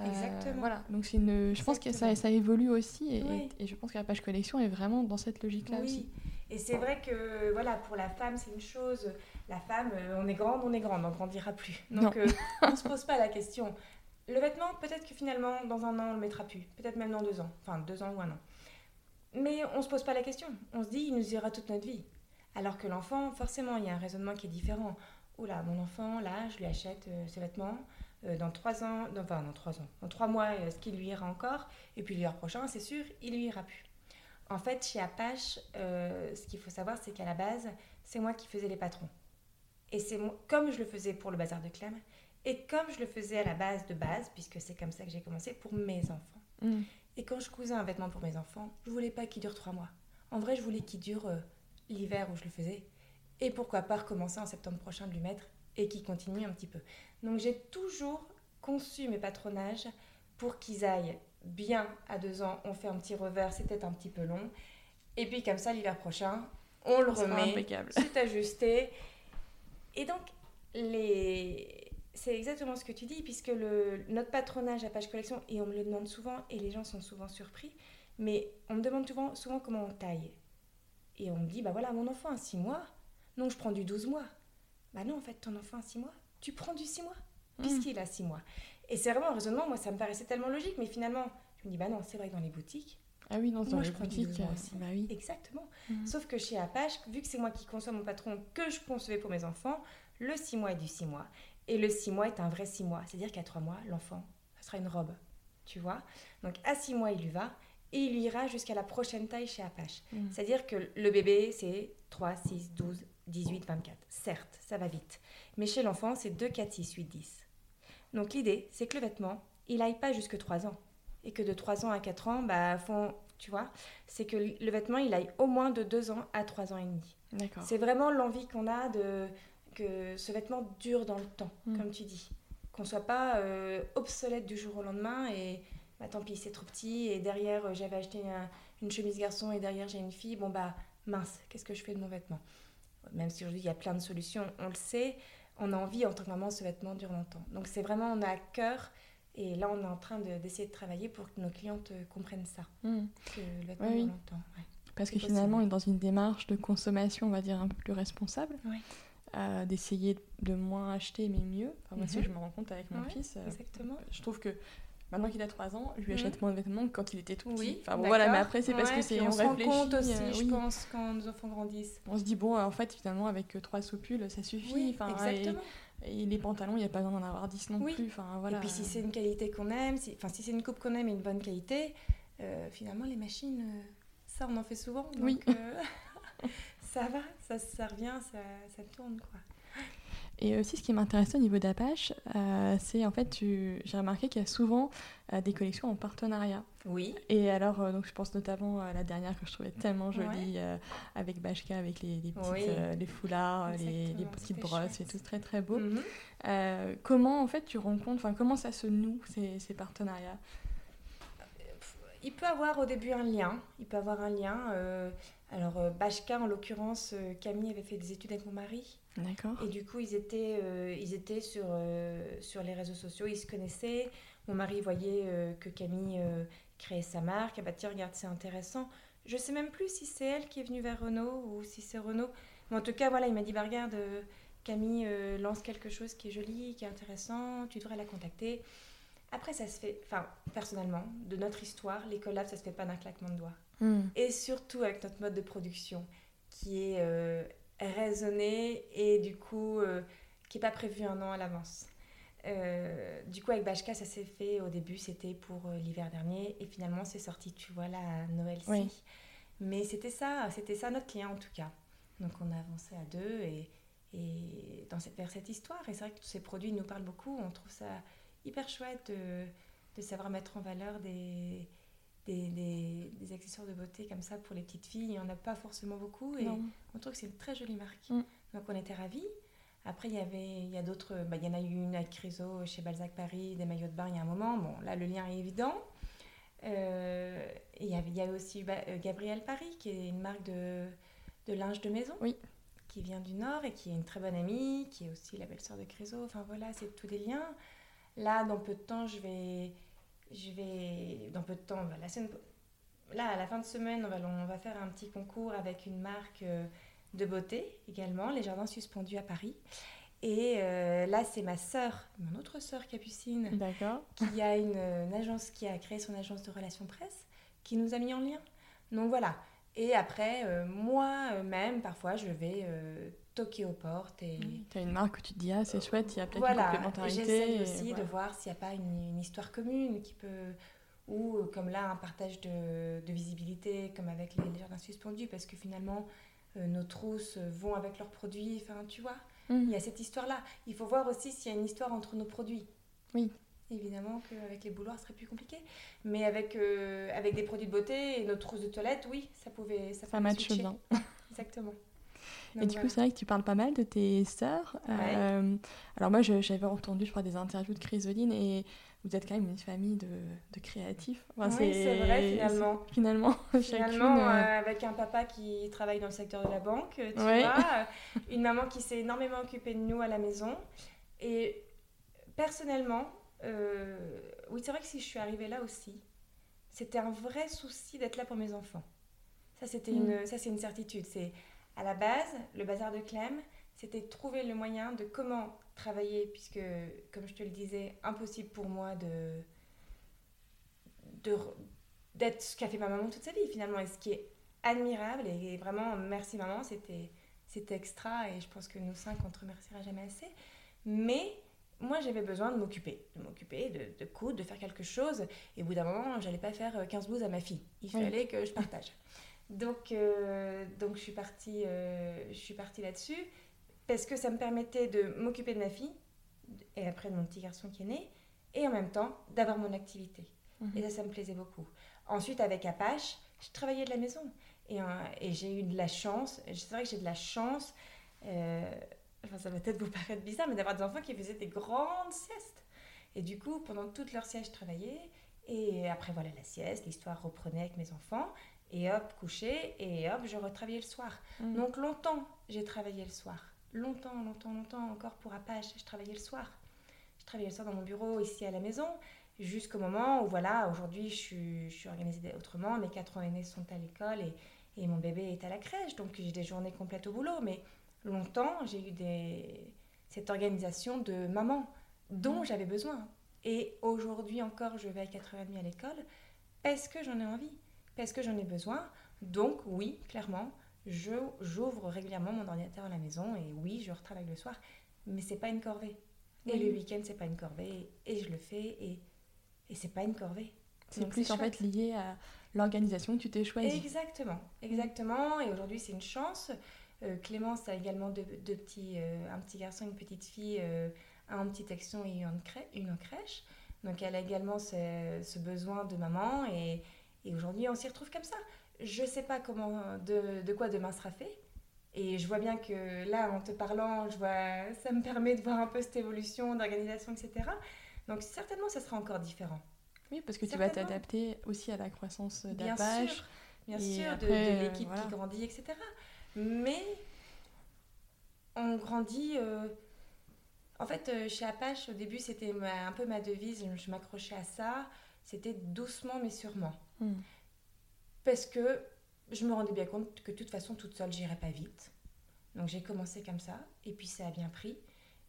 Exactement. Voilà, donc c'est une je pense que ça, ça évolue aussi et, je pense que la page collection est vraiment dans cette logique-là oui. aussi. Et c'est vrai que voilà, pour la femme, c'est une chose. La femme, euh, on est grande, on est grande, on ne grandira plus. Donc euh, [LAUGHS] on ne se pose pas la question. Le vêtement, peut-être que finalement, dans un an, on ne le mettra plus. Peut-être même dans deux ans. Enfin, deux ans ou un an. Mais on ne se pose pas la question. On se dit, il nous ira toute notre vie. Alors que l'enfant, forcément, il y a un raisonnement qui est différent. Oula, mon enfant, là, je lui achète euh, ses vêtements. Euh, dans trois ans, enfin dans trois ans, dans trois mois, ce qui lui ira encore, et puis l'hiver prochain, c'est sûr, il lui ira plus. En fait, chez Apache, euh, ce qu'il faut savoir, c'est qu'à la base, c'est moi qui faisais les patrons. Et c'est comme je le faisais pour le bazar de Clem, et comme je le faisais à la base de base, puisque c'est comme ça que j'ai commencé, pour mes enfants. Mm. Et quand je cousais un vêtement pour mes enfants, je voulais pas qu'il dure trois mois. En vrai, je voulais qu'il dure euh, l'hiver où je le faisais. Et pourquoi pas recommencer en septembre prochain de lui mettre et qu'il continue un petit peu. Donc j'ai toujours conçu mes patronages pour qu'ils aillent bien à deux ans. On fait un petit revers, c'était un petit peu long. Et puis comme ça, l'hiver prochain, on le remet, [LAUGHS] c'est ajusté. Et donc, les... c'est exactement ce que tu dis, puisque le... notre patronage à Page Collection, et on me le demande souvent, et les gens sont souvent surpris, mais on me demande souvent, souvent comment on taille. Et on me dit, bah voilà, mon enfant a six mois, donc je prends du 12 mois. Bah non, en fait, ton enfant a six mois, tu prends du 6 mois, hmm. puisqu'il a 6 mois. Et c'est vraiment un raisonnement, moi, ça me paraissait tellement logique, mais finalement, je me dis, bah non, c'est vrai que dans les boutiques. Ah oui, dans, les boutiques, euh, aussi. Bah oui. Exactement. Hmm. Sauf que chez Apache, vu que c'est moi qui conçois mon patron, que je concevais pour mes enfants, le 6 mois est du 6 mois. Et le 6 mois est un vrai 6 mois. C'est-à-dire qu'à 3 mois, l'enfant, ça sera une robe. Tu vois? Donc à 6 mois, il lui va. Et il ira jusqu'à la prochaine taille chez Apache. Hmm. C'est-à-dire que le bébé, c'est 3, 6, 12, 18, 24. Certes, ça va vite. Mais chez l'enfant, c'est 2, 4, 6, 8, 10. Donc l'idée, c'est que le vêtement, il aille pas jusque 3 ans. Et que de 3 ans à 4 ans, bah, font, tu vois, c'est que le vêtement, il aille au moins de 2 ans à 3 ans et demi. C'est vraiment l'envie qu'on a de que ce vêtement dure dans le temps, mm. comme tu dis. Qu'on soit pas euh, obsolète du jour au lendemain et bah, tant pis, c'est trop petit. Et derrière, euh, j'avais acheté une chemise garçon et derrière, j'ai une fille. Bon, bah mince, qu'est-ce que je fais de mon vêtement? Même si aujourd'hui il y a plein de solutions, on le sait, on a envie en tant que maman ce vêtement dure longtemps. Donc c'est vraiment, on a à cœur, et là on est en train d'essayer de, travailler pour que nos clientes comprennent ça, mmh. que le vêtement dure longtemps. Parce que finalement, on est dans une démarche de consommation, on va dire, un peu plus responsable. Euh, d'essayer de moins acheter mais mieux. Enfin, moi aussi, mhm. je me rends compte avec mon fils. Euh, exactement. Je trouve que Maintenant qu'il a 3 ans, je lui achète moins de vêtements que quand il était tout petit. Oui, enfin bon, voilà, mais après, c'est parce que c'est. On, on se rend compte aussi, euh, je pense, quand nos enfants grandissent. On se dit, bon, en fait, finalement, avec 3 soupules, ça suffit. enfin, exactement. Et, les pantalons, il n'y a pas besoin d'en avoir 10 non plus. Enfin, voilà. Et puis, si c'est une qualité qu'on aime, si, enfin, si c'est une coupe qu'on aime et une bonne qualité, euh, finalement, les machines, euh, ça, on en fait souvent. Donc, oui. [LAUGHS] ça va, ça, ça revient, ça, ça tourne, quoi. Et aussi, ce qui m'intéresse au niveau d'Apache, euh, c'est en fait, j'ai remarqué qu'il y a souvent euh, des collections en partenariat. Oui. Et alors, euh, donc, je pense notamment à la dernière que je trouvais tellement jolie, avec Bashka, avec les, les, petites, les foulards, les, les, petites brosses, et tout très très beau. Mhm. comment en fait tu rencontres, comment ça se noue ces, ces partenariats? Il peut avoir au début un lien. Il peut avoir un lien. Alors, Bashka, en l'occurrence, Camille avait fait des études avec mon mari. D'accord. Et du coup, ils étaient, euh, ils étaient sur, euh, sur les réseaux sociaux, ils se connaissaient. Mon mari voyait euh, que Camille créait sa marque. Ah bah tiens, regarde, c'est intéressant. Je sais même plus si c'est elle qui est venue vers Renault ou si c'est Renault. Mais en tout cas, voilà, il m'a dit, bah regarde, Camille lance quelque chose qui est joli, qui est intéressant, tu devrais la contacter. Après, ça se fait, enfin, personnellement, de notre histoire, les collabs, ça se fait pas d'un claquement de doigts. Hmm. Et surtout avec notre mode de production, qui est raisonné et du coup euh, qui n'est pas prévu un an à l'avance. Euh, du coup, avec Bashka, ça s'est fait. Au début, c'était pour euh, l'hiver dernier. Et finalement, c'est sorti, tu vois, là, à Noël-ci. Mais c'était ça, c'était ça notre client en tout cas. Donc, on a avancé à deux et, et dans cette, vers cette histoire. Et c'est vrai que tous ces produits nous parlent beaucoup. On trouve ça hyper chouette de, de savoir mettre en valeur des, des, des, accessoires de beauté comme ça pour les petites filles. Il n'y en a pas forcément beaucoup et on trouve que c'est une très jolie marque. Mm. Donc on était ravis. Après, il y avait, il y a d'autres, bah, il y en a eu une avec Criso chez Balzac Paris, des maillots de bain il y a un moment. Bon, là, le lien est évident. Euh, il, y avait, il y a aussi bah, euh, Gabrielle Paris, qui est une marque de, de linge de maison. Oui. Qui vient du Nord et qui est une très bonne amie, qui est aussi la belle-sœur de Criso. Enfin voilà, c'est tous des liens. Là, dans peu de temps, je vais, je vais, dans peu de temps, la semaine, là, à la fin de semaine, on va, on va faire un petit concours avec une marque euh, de beauté également, les Jardins Suspendus à Paris. Et euh, là, c'est ma sœur, mon autre sœur Capucine, qui a une, agence, qui a créé son agence de relations presse, qui nous a mis en lien. Donc voilà. Et après, euh, moi-même, parfois, je vais toquer aux portes. Et... Tu as une marque où tu te dis, ah, c'est chouette, il y a peut-être voilà, une complémentarité. J'essaie aussi de voir s'il n'y a pas une, histoire commune qui peut. Ou euh, comme là, un partage de, de visibilité, comme avec les, jardins suspendus, parce que finalement, euh, nos trousses vont avec leurs produits. Enfin, tu vois, mmh. il y a cette histoire-là. Il faut voir aussi s'il y a une histoire entre nos produits. Oui. Évidemment qu'avec les bouloirs, ce serait plus compliqué. Mais avec, euh, avec des produits de beauté et nos trousses de toilette, oui, ça pouvait. Ça, ça matche bien. Exactement [LAUGHS] et du coup, c'est vrai que tu parles pas mal de tes sœurs. Euh, alors moi, j'avais entendu, je crois, des interviews de Chrysoline et vous êtes quand même une famille de, de créatifs. oui, c'est vrai, finalement. Finalement, [LAUGHS] finalement euh, euh, avec un papa qui travaille dans le secteur de la banque, tu vois, une maman qui s'est énormément occupée de nous à la maison. Et personnellement, oui, c'est vrai que si je suis arrivée là aussi, c'était un vrai souci d'être là pour mes enfants. Ça, c'était mm. une, ça, c'est une certitude. C'est à la base, le bazar de Clem, c'était trouver le moyen de comment travailler, puisque, comme je te le disais, impossible pour moi de d'être ce qu'a fait ma maman toute sa vie finalement. Et ce qui est admirable et vraiment merci maman c'était c'était extra et je pense que nous cinq on te remerciera jamais assez. Mais moi j'avais besoin de m'occuper de m'occuper de, de, coudre de faire quelque chose. Et au bout d'un moment j'allais pas faire 15 blouses à ma fille. Il fallait que je partage donc, euh, donc je suis partie, euh, je suis partie là-dessus parce que ça me permettait de m'occuper de ma fille et après de mon petit garçon qui est né et en même temps d'avoir mon activité. Mhm. Et ça, ça me plaisait beaucoup. Ensuite, avec Apache, je travaillais de la maison et, euh, et j'ai eu de la chance. C'est vrai que j'ai de la chance. enfin, ça va peut-être vous paraître bizarre, mais d'avoir des enfants qui faisaient des grandes siestes. Et du coup, pendant toute leur sieste, je travaillais. Et après, voilà, la sieste, l'histoire reprenait avec mes enfants et hop, coucher, et hop, je retravaillais le soir. Mm. Donc longtemps, j'ai travaillé le soir. Longtemps, longtemps, longtemps, encore pour Apache, je travaillais le soir. Je travaillais le soir dans mon bureau, ici à la maison, jusqu'au moment où, voilà, aujourd'hui, je suis, je suis organisée autrement. Mes quatre ans aînés sont à l'école et, et mon bébé est à la crèche, donc j'ai des journées complètes au boulot. Mais longtemps, j'ai eu des... cette organisation de maman dont mm. j'avais besoin. Et aujourd'hui encore, je vais à 4h30 à l'école parce que j'en ai envie parce que j'en ai besoin. Donc oui, clairement, j'ouvre régulièrement mon ordinateur à la maison et oui, je retravaille le soir, mais c'est pas une corvée. Et le week-end, c'est pas une corvée et je le fais et, et c'est pas une corvée. C'est plus en fait lié à l'organisation que tu t'es choisie. Exactement, exactement. Et aujourd'hui, c'est une chance. Euh, Clémence a également deux, petits, euh, un petit garçon, une petite fille, euh, un petit action et une, crèche, une crèche. Donc elle a également ce, ce besoin de maman et, et aujourd'hui, on s'y retrouve comme ça. Je ne sais pas comment, de, de, quoi demain sera fait. Et je vois bien que là, en te parlant, je vois, ça me permet de voir un peu cette évolution d'organisation, etc. Donc certainement, ça sera encore différent. Oui, parce que tu vas t'adapter aussi à la croissance d'Apache. Bien sûr, bien sûr de, l'équipe qui grandit, etc. Mais on grandit... Euh, en fait, euh, chez Apache, au début, c'était un peu ma devise, je m'accrochais à ça. C'était doucement mais sûrement. Hmm. Parce que je me rendais bien compte que de toute façon, toute seule, j'irais pas vite. Donc j'ai commencé comme ça, et puis ça a bien pris.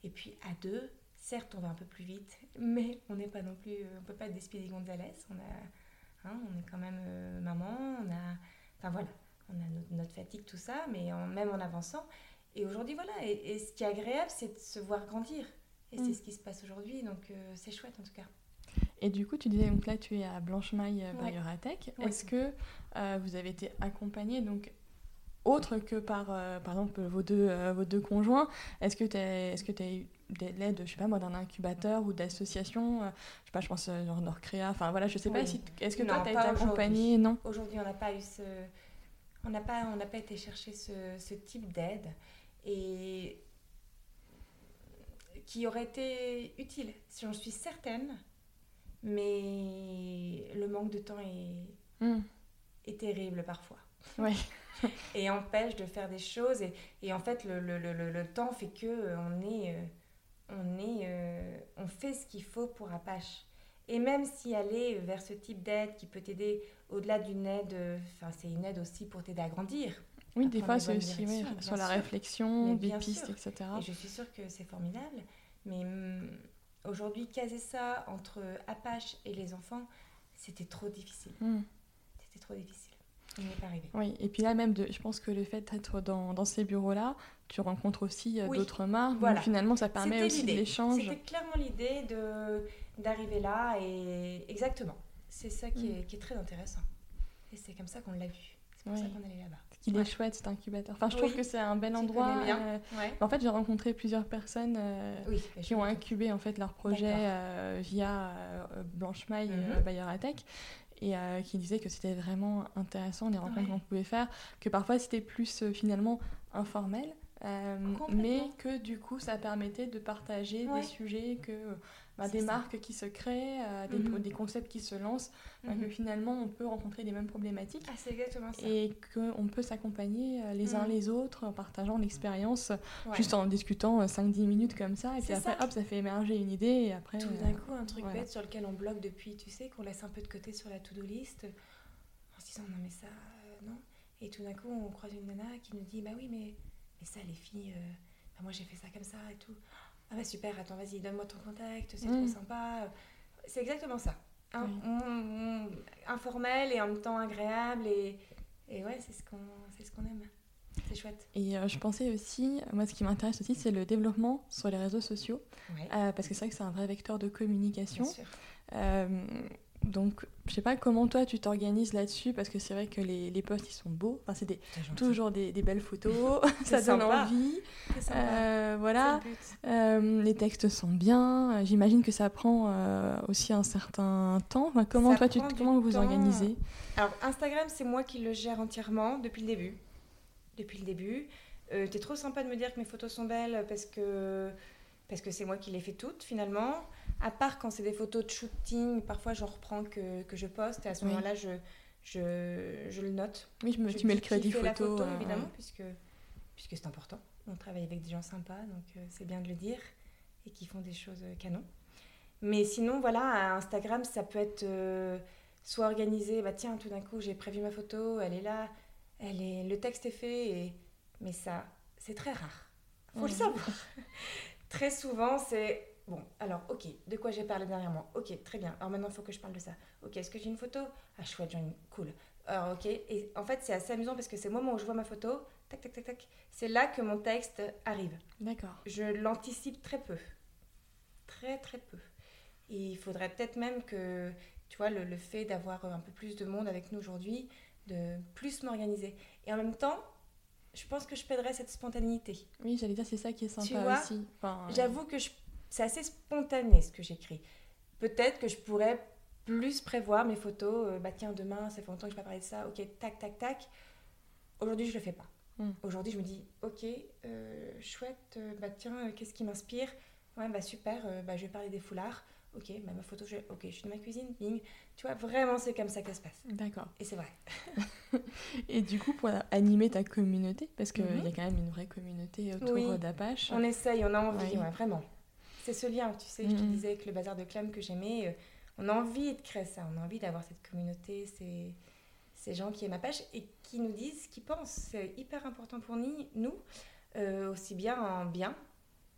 Et puis à deux, certes, on va un peu plus vite, [LAUGHS] mais on n'est pas non plus, on peut pas être des Speedy Gonzales. On a, hein, on est quand même euh, maman, on a, enfin voilà, on a notre, fatigue, tout ça, mais même en avançant. Et aujourd'hui, voilà. Et, et, ce qui est agréable, c'est de se voir grandir. Et c'est mm. ce qui se passe aujourd'hui, donc c'est chouette en tout cas. Et du coup, tu disais, donc là, tu es à Blanche-Maille Bayeratech. Est-ce que vous avez été accompagné donc autre que par, par exemple, vos deux, vos deux conjoints Est-ce que tu as, -ce eu l'aide, je sais pas moi, d'un incubateur ou d'association Je sais pas, je pense genre Nordcrea. Enfin voilà, je sais pas si. Est-ce que toi, tu as été accompagné Non. Aujourd'hui, on n'a pas eu ce on n'a pas, on pas été chercher ce, type d'aide et qui aurait été utile, j'en suis certaine, mais le manque de temps est, hmm. est terrible parfois. [LAUGHS] et empêche de faire des choses et, et en fait le, le, le, le, temps fait que on est, euh, on, est euh, on fait ce qu'il faut pour Apache. Et même si aller vers ce type d'aide qui peut t'aider au-delà d'une aide, euh, enfin c'est une aide aussi pour t'aider à grandir. Oui, des fois c'est aussi sur la réflexion, des pistes, etc. Et je suis sûre que c'est formidable, mais hum, aujourd'hui caser ça entre Apache et les enfants, c'était trop difficile. Hmm. C'était trop difficile. On n'est pas arrivé. Oui, et puis là même, de, je pense que le fait d'être dans, dans ces bureaux-là, tu rencontres aussi euh, d'autres marques. Voilà. finalement, ça permet aussi de l'échange. C'était clairement l'idée d'arriver là et exactement. C'est ça qui, mm. est, qui, est, très intéressant. Et c'est comme ça qu'on l'a vu. C'est pour ça qu'on est là-bas. Il est chouette cet incubateur. Enfin, je trouve que c'est un bel endroit. Euh, en fait, j'ai rencontré plusieurs personnes euh, qui ont incubé en fait leur projet via Blanche-Maille mm Bayer Tech et qui disaient que c'était vraiment intéressant les rencontres qu'on pouvait faire, que parfois c'était plus finalement informel, euh, mais que du coup ça permettait de partager des sujets, que bah, des marques qui se créent, euh, des, mhm. des, concepts qui se lancent, que mhm. finalement on peut rencontrer les mêmes problématiques ah, exactement ça. et qu'on peut s'accompagner euh, les uns mhm. les autres en partageant l'expérience, juste en discutant 5-10 minutes comme ça, et puis après hop ça fait émerger une idée et après... Tout d'un coup un truc bête sur lequel on bloque depuis, tu sais, qu'on laisse un peu de côté sur la to-do list, en se disant non mais ça, non. Et tout d'un coup on croise une nana qui nous dit bah oui mais mais ça, les filles, euh, bah, moi j'ai fait ça comme ça et tout. Ah bah super, attends, vas-y, donne-moi ton contact, c'est trop mm. sympa. C'est exactement ça. informel et en même temps agréable. Et, et ouais, c'est ce qu'on ce qu'on aime. C'est chouette. Et euh, je pensais aussi, moi ce qui m'intéresse aussi, c'est le développement sur les réseaux sociaux. Euh, parce que c'est vrai que c'est un vrai vecteur de communication. Bien sûr. Donc, je sais pas comment toi tu t'organises là-dessus parce que c'est vrai que les, les posts ils sont beaux. Enfin, c'est toujours des, des, belles photos, [LAUGHS] ça donne envie. Euh, voilà. Euh, les textes sont bien. J'imagine que ça prend euh, aussi un certain temps. comment toi tu comment vous organisez? Alors Instagram c'est moi qui le gère entièrement depuis le début. Depuis le début. tu es trop sympa de me dire que mes photos sont belles parce que parce que c'est moi qui les fais toutes finalement. À part quand c'est des photos de shooting, parfois j'en reprends que, que, je poste et à ce moment-là, je, je, je, le note. Oui, je me, tu mets le crédit photo. La photo euh, évidemment, puisque, puisque c'est important. On travaille avec des gens sympas, donc euh, c'est bien de le dire, et qui font des choses euh, canon. Mais sinon, voilà, Instagram, ça peut être soit organisé, bah tiens, tout d'un coup, j'ai prévu ma photo, elle est là, elle est, le texte est fait, et, mais ça, c'est très rare. Faut le savoir. [LAUGHS] très souvent, c'est Bon, alors, ok, de quoi j'ai parlé dernièrement? Ok, très bien. Alors maintenant, il faut que je parle de ça. Ok, est-ce que j'ai une photo? Ah, chouette, j'en ai une. Cool. Alors, ok. Et en fait, c'est assez amusant parce que c'est au moment où je vois ma photo, tac, tac, tac, tac, c'est là que mon texte arrive. D'accord. Je l'anticipe très peu. Très, très peu. Et il faudrait peut-être même que, tu vois, le, le fait d'avoir un peu plus de monde avec nous aujourd'hui, de plus m'organiser. Et en même temps, je pense que je perdrais cette spontanéité. Oui, j'allais dire, c'est ça qui est sympa aussi. Enfin, J'avoue que je c'est assez spontané ce que j'écris. Peut-être que je pourrais plus prévoir mes photos. Euh, bah tiens, demain, ça fait longtemps que je n'ai pas parlé de ça. Ok, tac, tac, tac. Aujourd'hui, je le fais pas. Hmm. Aujourd'hui, je me dis, ok, euh, chouette, euh, bah tiens, qu'est-ce qui m'inspire? Ouais, bah super, bah, je vais parler des foulards. Ok, bah, ma photo, je... ok, je suis dans ma cuisine, bing. Tu vois, vraiment, c'est comme ça que ça se passe. D'accord. Et c'est vrai. [LAUGHS] et du coup, pour animer ta communauté, parce qu'il y a mhm. quand même une vraie communauté autour d'Apache. On essaye, on a envie, vraiment c'est ce lien, tu sais, je te mm-hmm. disais avec le bazar de Clem que j'aimais. Euh, on a envie de créer ça, on a envie d'avoir cette communauté, ces, ces gens qui aiment ma pêche et qui nous disent ce qu'ils pensent. C'est hyper important pour nous, euh, aussi bien en bien,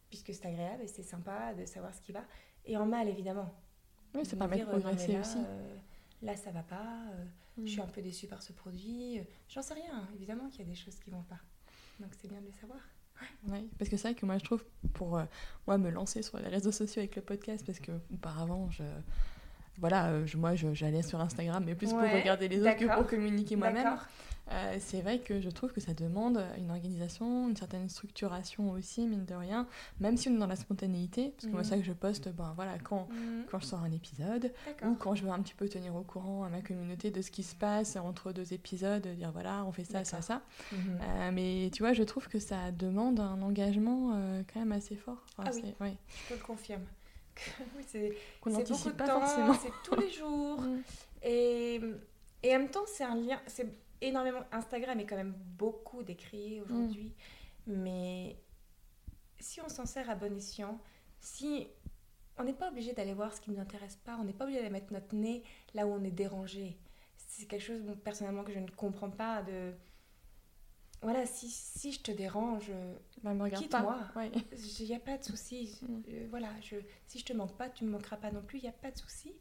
puisque c'est agréable et c'est sympa de savoir ce qui va, et en mal, évidemment. Oui, ça permet de euh, progresser aussi. là, ça va pas, je suis mm. un peu déçue par ce produit. J'en sais rien, évidemment qu'il y a des choses qui vont pas. Donc c'est bien de le savoir. Ouais, parce que c'est vrai que moi je trouve pour moi me lancer sur les réseaux sociaux avec le podcast parce que auparavant je voilà, euh, moi j'allais sur Instagram, mais plus pour regarder les autres que pour communiquer moi-même. Euh, c'est vrai que je trouve que ça demande une organisation, une certaine structuration aussi, mine de rien, même si on est dans la spontanéité, parce que moi, mhm. ça que je poste, ben voilà, quand, mhm. quand je sors un épisode, ou quand je veux un petit peu tenir au courant à ma communauté de ce qui se passe entre deux épisodes, dire voilà, on fait ça, ça, ça. Mhm. Euh, mais tu vois, je trouve que ça demande un engagement quand même assez fort. ah oui, je te le confirme. [LAUGHS] c'est beaucoup de temps, c'est tous les jours. [LAUGHS] Mm. et, et en même temps, c'est un lien, c'est énormément. Instagram est quand même beaucoup décrié aujourd'hui, mm. mais si on s'en sert à bon escient, si on n'est pas obligé d'aller voir ce qui ne nous intéresse pas, on n'est pas obligé d'aller mettre notre nez là où on est dérangé. C'est quelque chose, personnellement, que je ne comprends pas de voilà, si, si je te dérange, bah, quitte-moi. Il n'y a pas de souci. [LAUGHS] Mm. Euh, voilà, je, si je te manque pas, tu me manqueras pas non plus. Il n'y a pas de souci.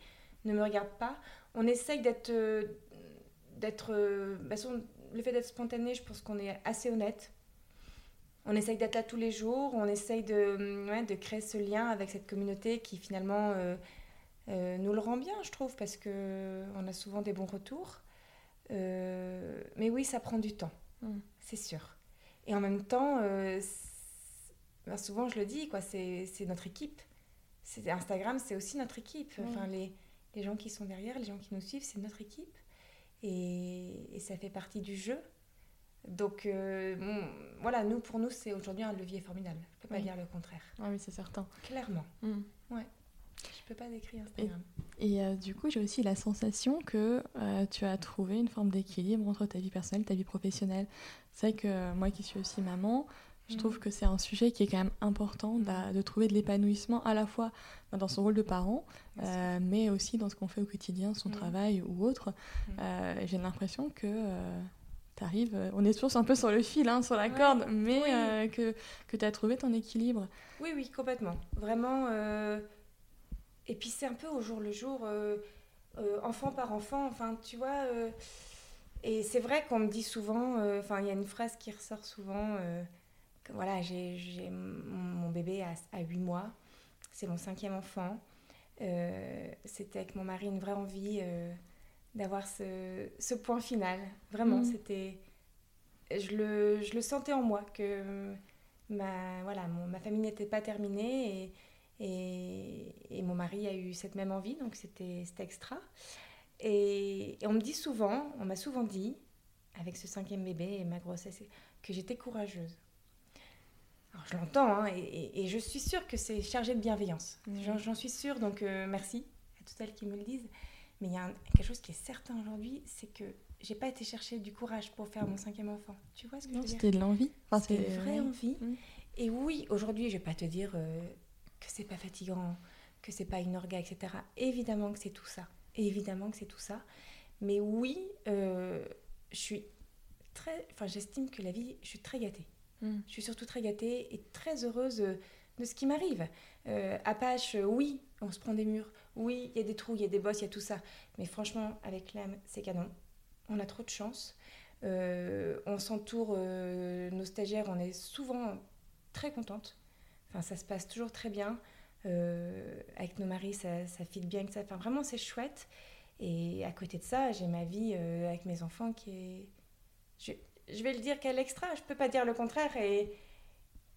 Ne me regarde pas. On essaye d'être, euh, d'être. Euh, bah, le fait d'être spontané, je pense qu'on est assez honnête. On essaye d'être là tous les jours. On essaye de, de créer ce lien avec cette communauté qui finalement nous le rend bien, je trouve, parce que on a souvent des bons retours. mais oui, ça prend du temps. Mm c'est sûr. Et en même temps, euh, ben, souvent je le dis, quoi, c'est notre équipe. Instagram, c'est aussi notre équipe. Enfin, les, les, gens qui sont derrière, les gens qui nous suivent, c'est notre équipe. Et, et, ça fait partie du jeu. Donc, euh, voilà, nous, pour nous, c'est aujourd'hui un levier formidable. Je ne peux pas dire le contraire. Ah oui, c'est certain. Clairement. Mm. Ouais. Je peux pas décrire Instagram. Et, euh, du coup, j'ai aussi la sensation que tu as trouvé une forme d'équilibre entre ta vie personnelle et ta vie professionnelle. C'est vrai que moi qui suis aussi maman, je mm. trouve que c'est un sujet qui est quand même important de, trouver de l'épanouissement à la fois dans son rôle de parent, euh, mais aussi dans ce qu'on fait au quotidien, son mm. travail ou autre. Mm. Euh, j'ai l'impression que euh, tu arrives, on est toujours un peu sur le fil, hein, sur la corde, mais que, que tu as trouvé ton équilibre. Oui, oui, complètement. Vraiment. Et puis c'est un peu au jour le jour, enfant par enfant, enfin, tu vois et c'est vrai qu'on me dit souvent, euh, enfin, il y a une phrase qui ressort souvent, euh, que voilà, j'ai mon bébé à, à 8 mois, c'est mon cinquième enfant. Euh, c'était avec mon mari une vraie envie d'avoir ce, ce, point final. Vraiment, mmh. c'était. Je le, je le, sentais en moi que ma, voilà, ma famille n'était pas terminée et, et, et, mon mari a eu cette même envie, donc c'était extra. Et, on me dit souvent, on m'a souvent dit, avec ce cinquième bébé et ma grossesse, que j'étais courageuse. Alors je l'entends, hein, et, je suis sûre que c'est chargé de bienveillance. J'en suis sûre, donc euh, merci à toutes celles qui me le disent. Mais il y a quelque chose qui est certain aujourd'hui, c'est que j'ai pas été chercher du courage pour faire mon cinquième enfant. Tu vois ce que je veux dire? C'était de l'envie. Enfin, c'était une vraie envie. Mm. Et oui, aujourd'hui, je vais pas te dire euh, que c'est pas fatigant, que c'est pas une orga, etc. Évidemment que c'est tout ça évidemment que c'est tout ça. Mais oui, euh, je suis très. Enfin, j'estime que la vie, je suis très gâtée. Hmm. Je suis surtout très gâtée et très heureuse de ce qui m'arrive. Euh, Apache, oui, on se prend des murs. Oui, il y a des trous, il y a des bosses, il y a tout ça. Mais franchement, avec l'âme, c'est canon. On a trop de chance. Euh, on s'entoure, nos stagiaires, on est souvent très contentes. Enfin, ça se passe toujours très bien. Euh, avec nos maris, ça, ça fit bien. Ça. Enfin, vraiment, c'est chouette. Et à côté de ça, j'ai ma vie euh, avec mes enfants qui est. Je, je vais le dire qu'elle est extra, je peux pas dire le contraire. Et,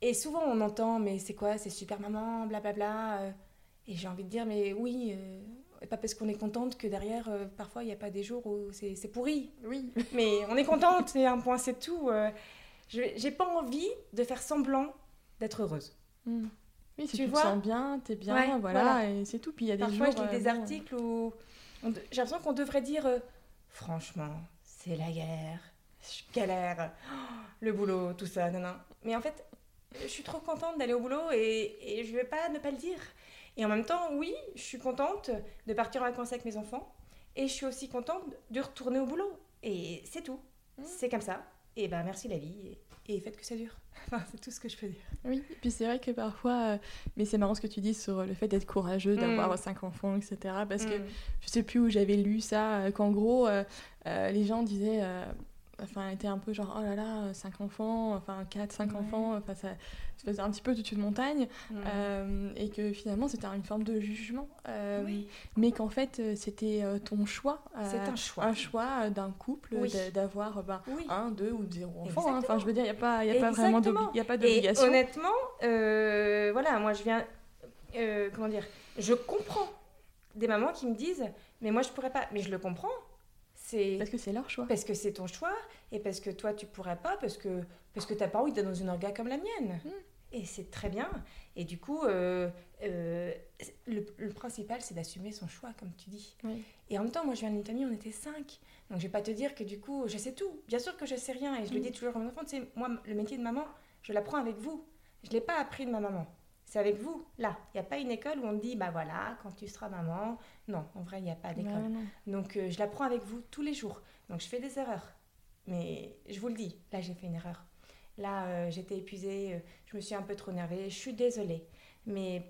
et souvent, on entend, mais c'est quoi C'est super maman, blablabla. Euh. Et j'ai envie de dire, mais oui, pas parce qu'on est contente que derrière, parfois, il n'y a pas des jours où c'est pourri. Oui. [LAUGHS] Mais on est contente, c'est un point, c'est tout. je j'ai pas envie de faire semblant d'être heureuse. Hmm. Oui, si tu, te sens bien, t'es bien, voilà, et c'est tout. Puis il y a des Parfois, je lis des euh, articles où j'ai l'impression qu'on devrait dire euh, franchement, c'est la galère, je galère, [GASPS] le boulot, tout ça, non, non. Mais en fait, je suis trop contente d'aller au boulot et, et je vais pas ne pas le dire. Et en même temps, oui, je suis contente de partir en vacances avec mes enfants et je suis aussi contente de retourner au boulot. Et c'est tout. Mmh. C'est comme ça. Et ben merci la vie et faites que ça dure. [LAUGHS] c'est tout ce que je peux dire. Oui, et puis c'est vrai que parfois, euh, mais c'est marrant ce que tu dis sur le fait d'être courageux, d'avoir mm. cinq enfants, etc. Parce que mm. je sais plus où j'avais lu ça, euh, qu'en gros, euh, les gens disaient enfin, était un peu genre, oh là là, 5 enfants, enfin 4, 5 enfants, enfin ça, ça, faisait un petit peu au-dessus de montagne, euh, et que finalement c'était une forme de jugement, euh, mais qu'en fait c'était ton choix. c'est un choix. Un choix d'un couple d'avoir ben, un, deux ou zéro enfants. Hein. Enfin, je veux dire, il n'y a pas, y a pas vraiment d'obligation. honnêtement, voilà, moi je viens, comment dire, je comprends des mamans qui me disent, mais moi je pourrais pas, mais je le comprends parce que c'est leur choix. Parce que c'est ton choix et parce que toi tu pourrais pas parce que parce que t'as pas envie d'être dans une orga comme la mienne. Hmm. Et c'est très bien. Et du coup, euh, euh, le, principal, c'est d'assumer son choix, comme tu dis. Et en même temps, moi, je viens d'une famille, on était cinq. Donc, je vais pas te dire que du coup, je sais tout. Bien sûr que je sais rien. Et je le hmm. dis toujours à mon enfant, tu sais, moi, le métier de maman, je l'apprends avec vous. Je l'ai pas appris de ma maman c'est avec vous, là. Il n'y a pas une école où on dit, bah voilà, quand tu seras maman. Non, en vrai, il n'y a pas d'école. Donc, euh, je l'apprends avec vous tous les jours. Donc, je fais des erreurs. Mais je vous le dis, là, j'ai fait une erreur. Là, euh, j'étais épuisée, euh, je me suis un peu trop énervée. Je suis désolée. Mais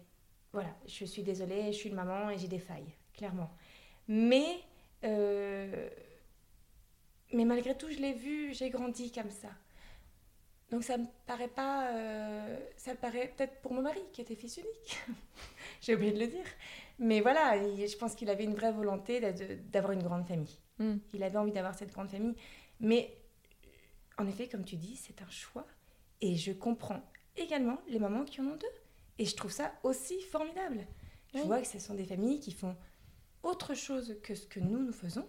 voilà, je suis désolée, je suis une maman et j'ai des failles, clairement. Mais, mais malgré tout, je l'ai vu, j'ai grandi comme ça. Donc ça me paraît pas, euh, ça me paraît peut-être pour mon mari qui était fils unique. [LAUGHS] J'ai oublié de le dire. Mais voilà, je pense qu'il avait une vraie volonté d'avoir une grande famille. Hmm. Il avait envie d'avoir cette grande famille. Mais en effet, comme tu dis, c'est un choix. Et je comprends également les mamans qui en ont deux. Et je trouve ça aussi formidable. Je vois que ce sont des familles qui font autre chose que ce que nous, nous faisons.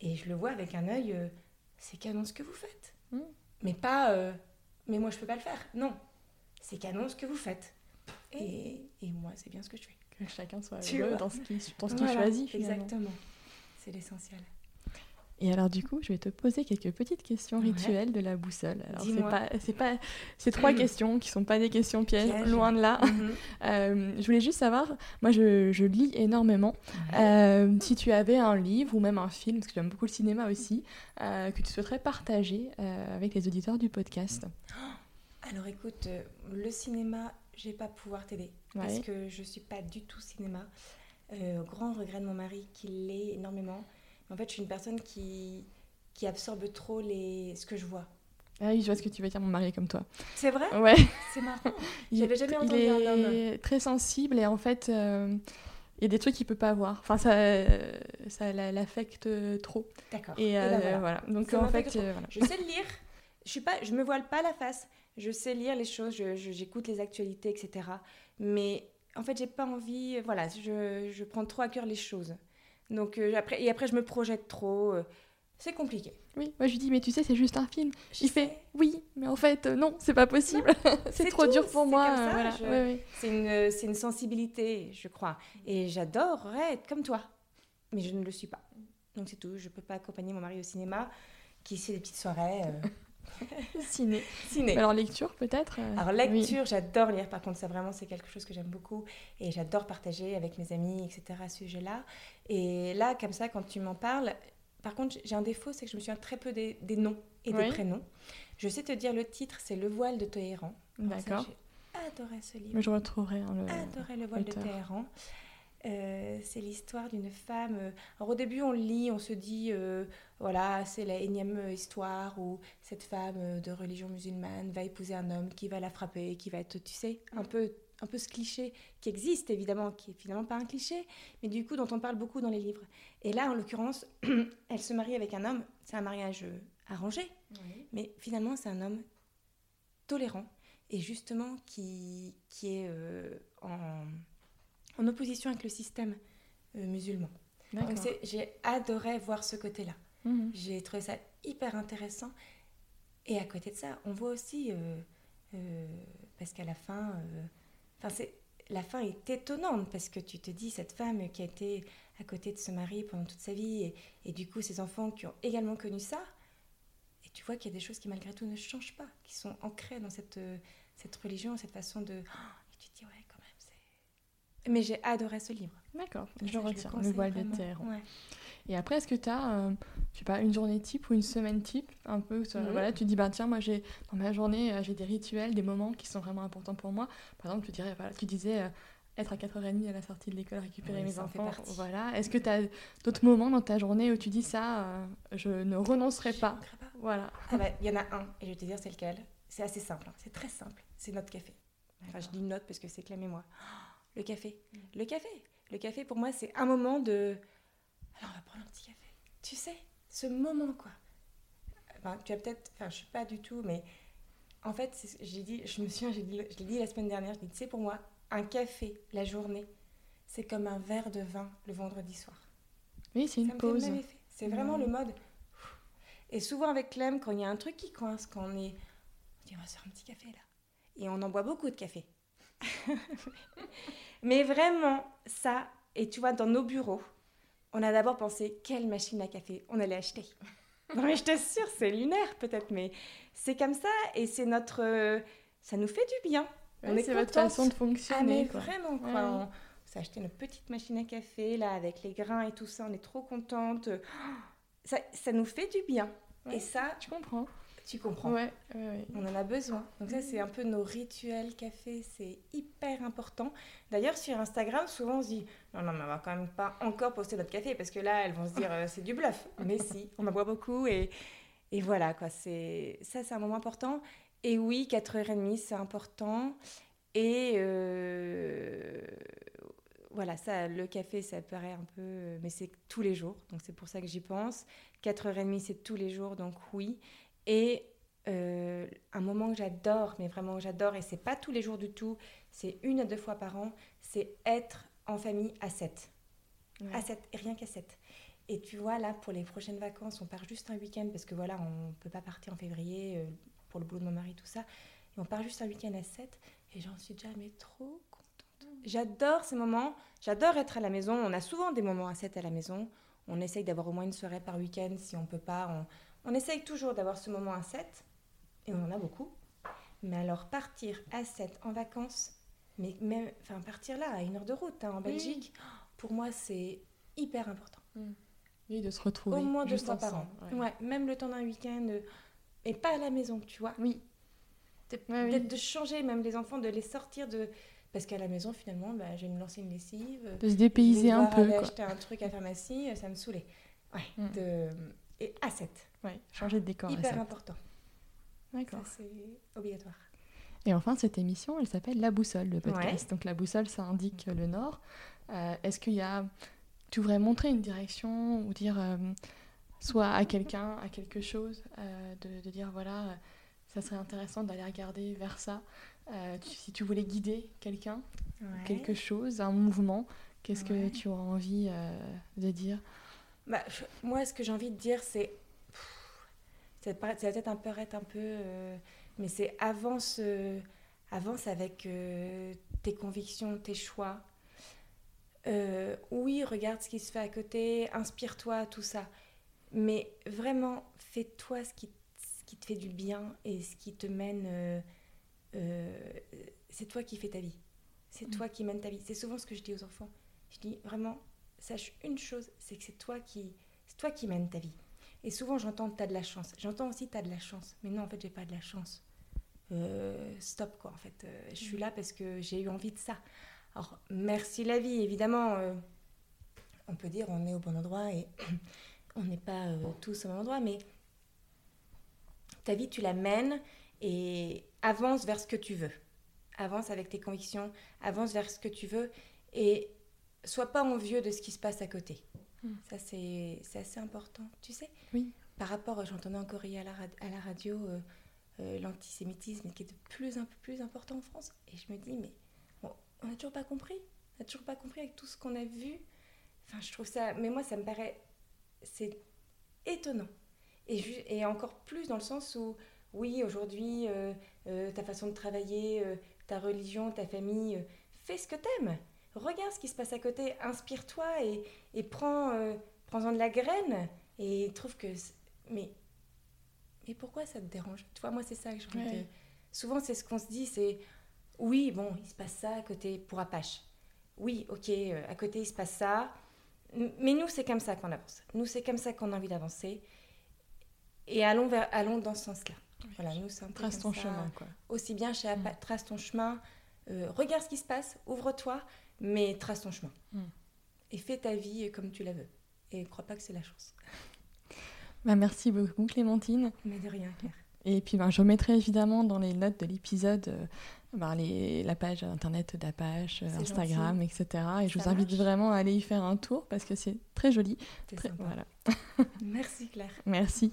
Et je le vois avec un œil, euh, c'est canon ce que vous faites. Hmm. Mais pas... Euh, mais moi je peux pas le faire. Non, c'est canon ce que vous faites. Et, et moi, c'est bien ce que je fais. Que chacun soit heureux dans ce qu'il choisit. Exactement, c'est l'essentiel. Et alors du coup, je vais te poser quelques petites questions rituelles de la boussole. Alors c'est pas, c'est pas, c'est trois [CLEARS THROAT] questions qui sont pas des questions pièges, loin de là. Mhm. [LAUGHS] Euh, je voulais juste savoir, moi je, je lis énormément. Euh, si tu avais un livre ou même un film, parce que j'aime beaucoup le cinéma aussi, euh, que tu souhaiterais partager avec les auditeurs du podcast. [GASPS] Alors écoute, le cinéma, je vais pas pouvoir t'aider parce que je suis pas du tout cinéma. grand regret de mon mari, qui l'est énormément. En fait, je suis une personne qui, qui absorbe trop les... ce que je vois. Ah oui, je vois ce que tu veux dire, mon mari est comme toi. C'est vrai? Ouais. C'est marrant. [LAUGHS] J'avais jamais entendu il est un homme. très sensible et en fait, euh, il y a des trucs qu'il peut pas voir. Enfin, ça, ça l'affecte trop. D'accord. Et, euh, ben voilà. Donc en fait, euh, voilà. je sais le lire. Je suis pas, je me voile pas la face. Je sais lire les choses. J'écoute les actualités, etc. Mais en fait, j'ai pas envie. Voilà, je, je prends trop à cœur les choses. Donc euh, après, et après, je me projette trop. Euh, c'est compliqué. Oui, moi je lui dis, mais tu sais, c'est juste un film. Il fait, oui, mais en fait, euh, non, c'est pas possible. [LAUGHS] c'est trop dur pour moi. C'est une, une, sensibilité, je crois. Et j'adorerais être comme toi. Mais je ne le suis pas. Donc c'est tout. Je peux pas accompagner mon mari au cinéma, qui fait des petites soirées. [LAUGHS] Ciné. Ciné. Alors lecture peut-être euh, Alors lecture, j'adore lire. Par contre, ça vraiment c'est quelque chose que j'aime beaucoup et j'adore partager avec mes amis, etc. à ce sujet-là. Et là, comme ça, quand tu m'en parles, par contre, j'ai un défaut, c'est que je me souviens très peu des, noms et des prénoms. Je sais te dire le titre, c'est Le voile de Téhéran. D'accord. J'ai adoré ce livre. Mais je retrouverai hein, le. Adoré le voile de Téhéran. Euh, c'est l'histoire d'une femme. Euh, alors au début, on lit, on se dit, euh, voilà, c'est la énième histoire où cette femme de religion musulmane va épouser un homme qui va la frapper, qui va être, tu sais, un peu, un peu ce cliché qui existe évidemment, qui est finalement pas un cliché, mais du coup dont on parle beaucoup dans les livres. Et là, en l'occurrence, [CLEARS THROAT] elle se marie avec un homme. C'est un mariage arrangé, mais finalement, c'est un homme tolérant et justement qui, qui est en en opposition avec le système euh, musulman. Donc j'ai adoré voir ce côté-là. Mhm. J'ai trouvé ça hyper intéressant. Et à côté de ça, on voit aussi, euh, euh, parce qu'à la fin, enfin c'est la fin est étonnante parce que tu te dis cette femme qui a été à côté de ce mari pendant toute sa vie et, du coup ses enfants qui ont également connu ça. Et tu vois qu'il y a des choses qui malgré tout ne changent pas, qui sont ancrées dans cette, cette religion, cette façon de... et tu te dis ouais mais j'ai adoré ce livre. D'accord, je retiens, Le voile de terre. Et après, est-ce que tu as, euh, je sais pas, une journée type ou une semaine type Un peu, mhm. voilà, tu dis, bah tiens, moi, j'ai dans ma journée, euh, j'ai des rituels, des moments qui sont vraiment importants pour moi. Par exemple, tu, dirais, voilà, tu disais, euh, être à 4h30 à la sortie de l'école, récupérer mes enfants. Voilà. Est-ce que tu as d'autres moments dans ta journée où tu dis ça, je ne renoncerai pas? Voilà. Ah bah, il y en a un, et je vais te dire c'est lequel. C'est assez simple, hein. c'est très simple. C'est notre café. Enfin, je dis note parce que c'est que la mémoire. Le café. Le café. Le café, pour moi, c'est un moment de. Alors, on va prendre un petit café. Tu sais, ce moment, quoi. Enfin, tu as peut-être. Enfin, je suis pas du tout, mais. En fait, j'ai dit, je me souviens, j'ai dit, je l'ai dit la semaine dernière, je dis, tu sais, pour moi, un café la journée, c'est comme un verre de vin le vendredi soir. Oui, c'est une pause. C'est vraiment le mode. Et souvent avec Clem, quand il y a un truc qui coince, quand on est. On dit, on va se faire un petit café là. Et on en boit beaucoup de café. [LAUGHS] Mais vraiment, ça, et tu vois, dans nos bureaux, on a d'abord pensé quelle machine à café on allait acheter. [LAUGHS] Non, mais je t'assure, c'est lunaire peut-être, mais c'est comme ça et c'est notre. ça nous fait du bien. on est c'est votre façon de fonctionner. Ah, mais vraiment, quoi. On, s'est acheté notre petite machine à café, là, avec les grains et tout ça, on est trop contente. [GASPS] Ça, ça nous fait du bien. et ça. Tu comprends tu comprends ouais, On en a besoin. Donc ça, c'est un peu nos rituels café, c'est hyper important. D'ailleurs, sur Instagram, souvent on se dit, non, non, mais on va quand même pas encore poster notre café, parce que là, elles vont se dire, euh, c'est du bluff. [LAUGHS] Mais si, on en boit beaucoup, et, et voilà, quoi. C'est, ça, c'est un moment important. Et oui, 4h30, c'est important. Et euh, voilà, ça, le café, ça paraît un peu... Mais c'est tous les jours, donc c'est pour ça que j'y pense. 4h30, c'est tous les jours, donc oui. Et euh, un moment que j'adore, mais vraiment que j'adore, et c'est pas tous les jours du tout, c'est une à deux fois par an, c'est être en famille à 7. À 7, et rien qu'à 7. Et tu vois, là, pour les prochaines vacances, on part juste un week-end, parce que voilà, on peut pas partir en février euh, pour le boulot de mon mari, tout ça. Et on part juste un week-end à 7, et j'en suis jamais trop contente. J'adore ces moments, j'adore être à la maison. On a souvent des moments à 7 à la maison. On essaye d'avoir au moins une soirée par week-end, si on peut pas. On on essaye toujours d'avoir ce moment à 7, et on en a beaucoup. Mais alors partir à 7 en vacances, mais même, enfin partir là à une heure de route hein, en Belgique, pour moi c'est hyper important. Mm. Oui, de se retrouver. Au moins deux fois par an. Ouais. même le temps d'un week-end, euh, et pas à la maison, tu vois. Oui. De, de changer même les enfants, de les sortir de. Parce qu'à la maison, finalement, bah, je vais me lancer une lessive. De se dépayser un peu. Aller acheter un truc à la pharmacie, ça me saoulait. Ouais. Mm. De... Et à 7. Ouais, changer de décor. Hyper important. D'accord. C'est obligatoire. Et enfin, cette émission, elle s'appelle La Boussole, le podcast. Donc la boussole, ça indique le nord. Euh, est-ce qu'il y a... Tu voudrais montrer une direction ou dire euh, soit à quelqu'un, à quelque chose, euh, de, dire voilà, ça serait intéressant d'aller regarder vers ça. si tu voulais guider quelqu'un, quelque chose, un mouvement, qu'est-ce que tu as envie de dire? Bah, Moi, ce que j'ai envie de dire, c'est ça va peut-être un peu un peu, mais c'est avance, avance avec euh, tes convictions, tes choix. Euh, oui, regarde ce qui se fait à côté, inspire-toi, tout ça. Mais vraiment, fais-toi ce qui, ce qui te fait du bien et ce qui te mène. Euh, c'est toi qui fais ta vie. C'est mm. toi qui mène ta vie. C'est souvent ce que je dis aux enfants. Je dis vraiment, sache une chose, c'est que c'est toi qui, c'est toi qui mène ta vie. Et souvent, j'entends tu as de la chance. J'entends aussi tu as de la chance. Mais non, en fait, j'ai pas de la chance. Euh, stop, quoi, en fait. Euh, je suis là parce que j'ai eu envie de ça. Alors, merci la vie, évidemment. Euh, on peut dire on est au bon endroit et [CLEARS THROAT] on n'est pas tous au bon endroit, mais ta vie, tu la mènes et avance vers ce que tu veux. Avance avec tes convictions, avance vers ce que tu veux et sois pas envieux de ce qui se passe à côté. Hmm. Ça, c'est assez important, tu sais. Oui. Par rapport, j'entendais encore hier à la, à la radio euh, euh, l'antisémitisme qui est de plus en plus important en France. Et je me dis, mais on n'a toujours pas compris. On n'a toujours pas compris avec tout ce qu'on a vu. Enfin, je trouve ça. Mais moi, ça me paraît. C'est étonnant. Et, et, encore plus dans le sens où, oui, aujourd'hui, euh, ta façon de travailler, ta religion, ta famille, fais ce que t'aimes regarde ce qui se passe à côté, inspire-toi et, prends, euh, en de la graine et trouve que... Mais, mais pourquoi ça te dérange? Tu vois, moi, c'est ça que je veux Souvent, c'est ce qu'on se dit, c'est... Oui, bon, il se passe ça à côté pour Apache. Oui, ok, euh, à côté, il se passe ça. Mais nous, c'est comme ça qu'on avance. Nous, c'est comme ça qu'on a envie d'avancer. Et allons, vers, allons dans ce sens-là. Voilà, nous, c'est Trace ton chemin, quoi. Aussi bien chez Apache, trace ton chemin. Euh, regarde ce qui se passe, ouvre-toi mais trace ton chemin. Hmm. Et fais ta vie comme tu la veux. Et ne crois pas que c'est la chance. Bah, merci beaucoup Clémentine. Mais de rien Claire. Et puis ben, je mettrai évidemment dans les notes de l'épisode euh, ben, la page internet d'Apache, Instagram, etc. Et je vous invite vraiment à aller y faire un tour parce que c'est très joli. Très, voilà. Merci Claire. [LAUGHS] Merci.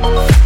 Oh,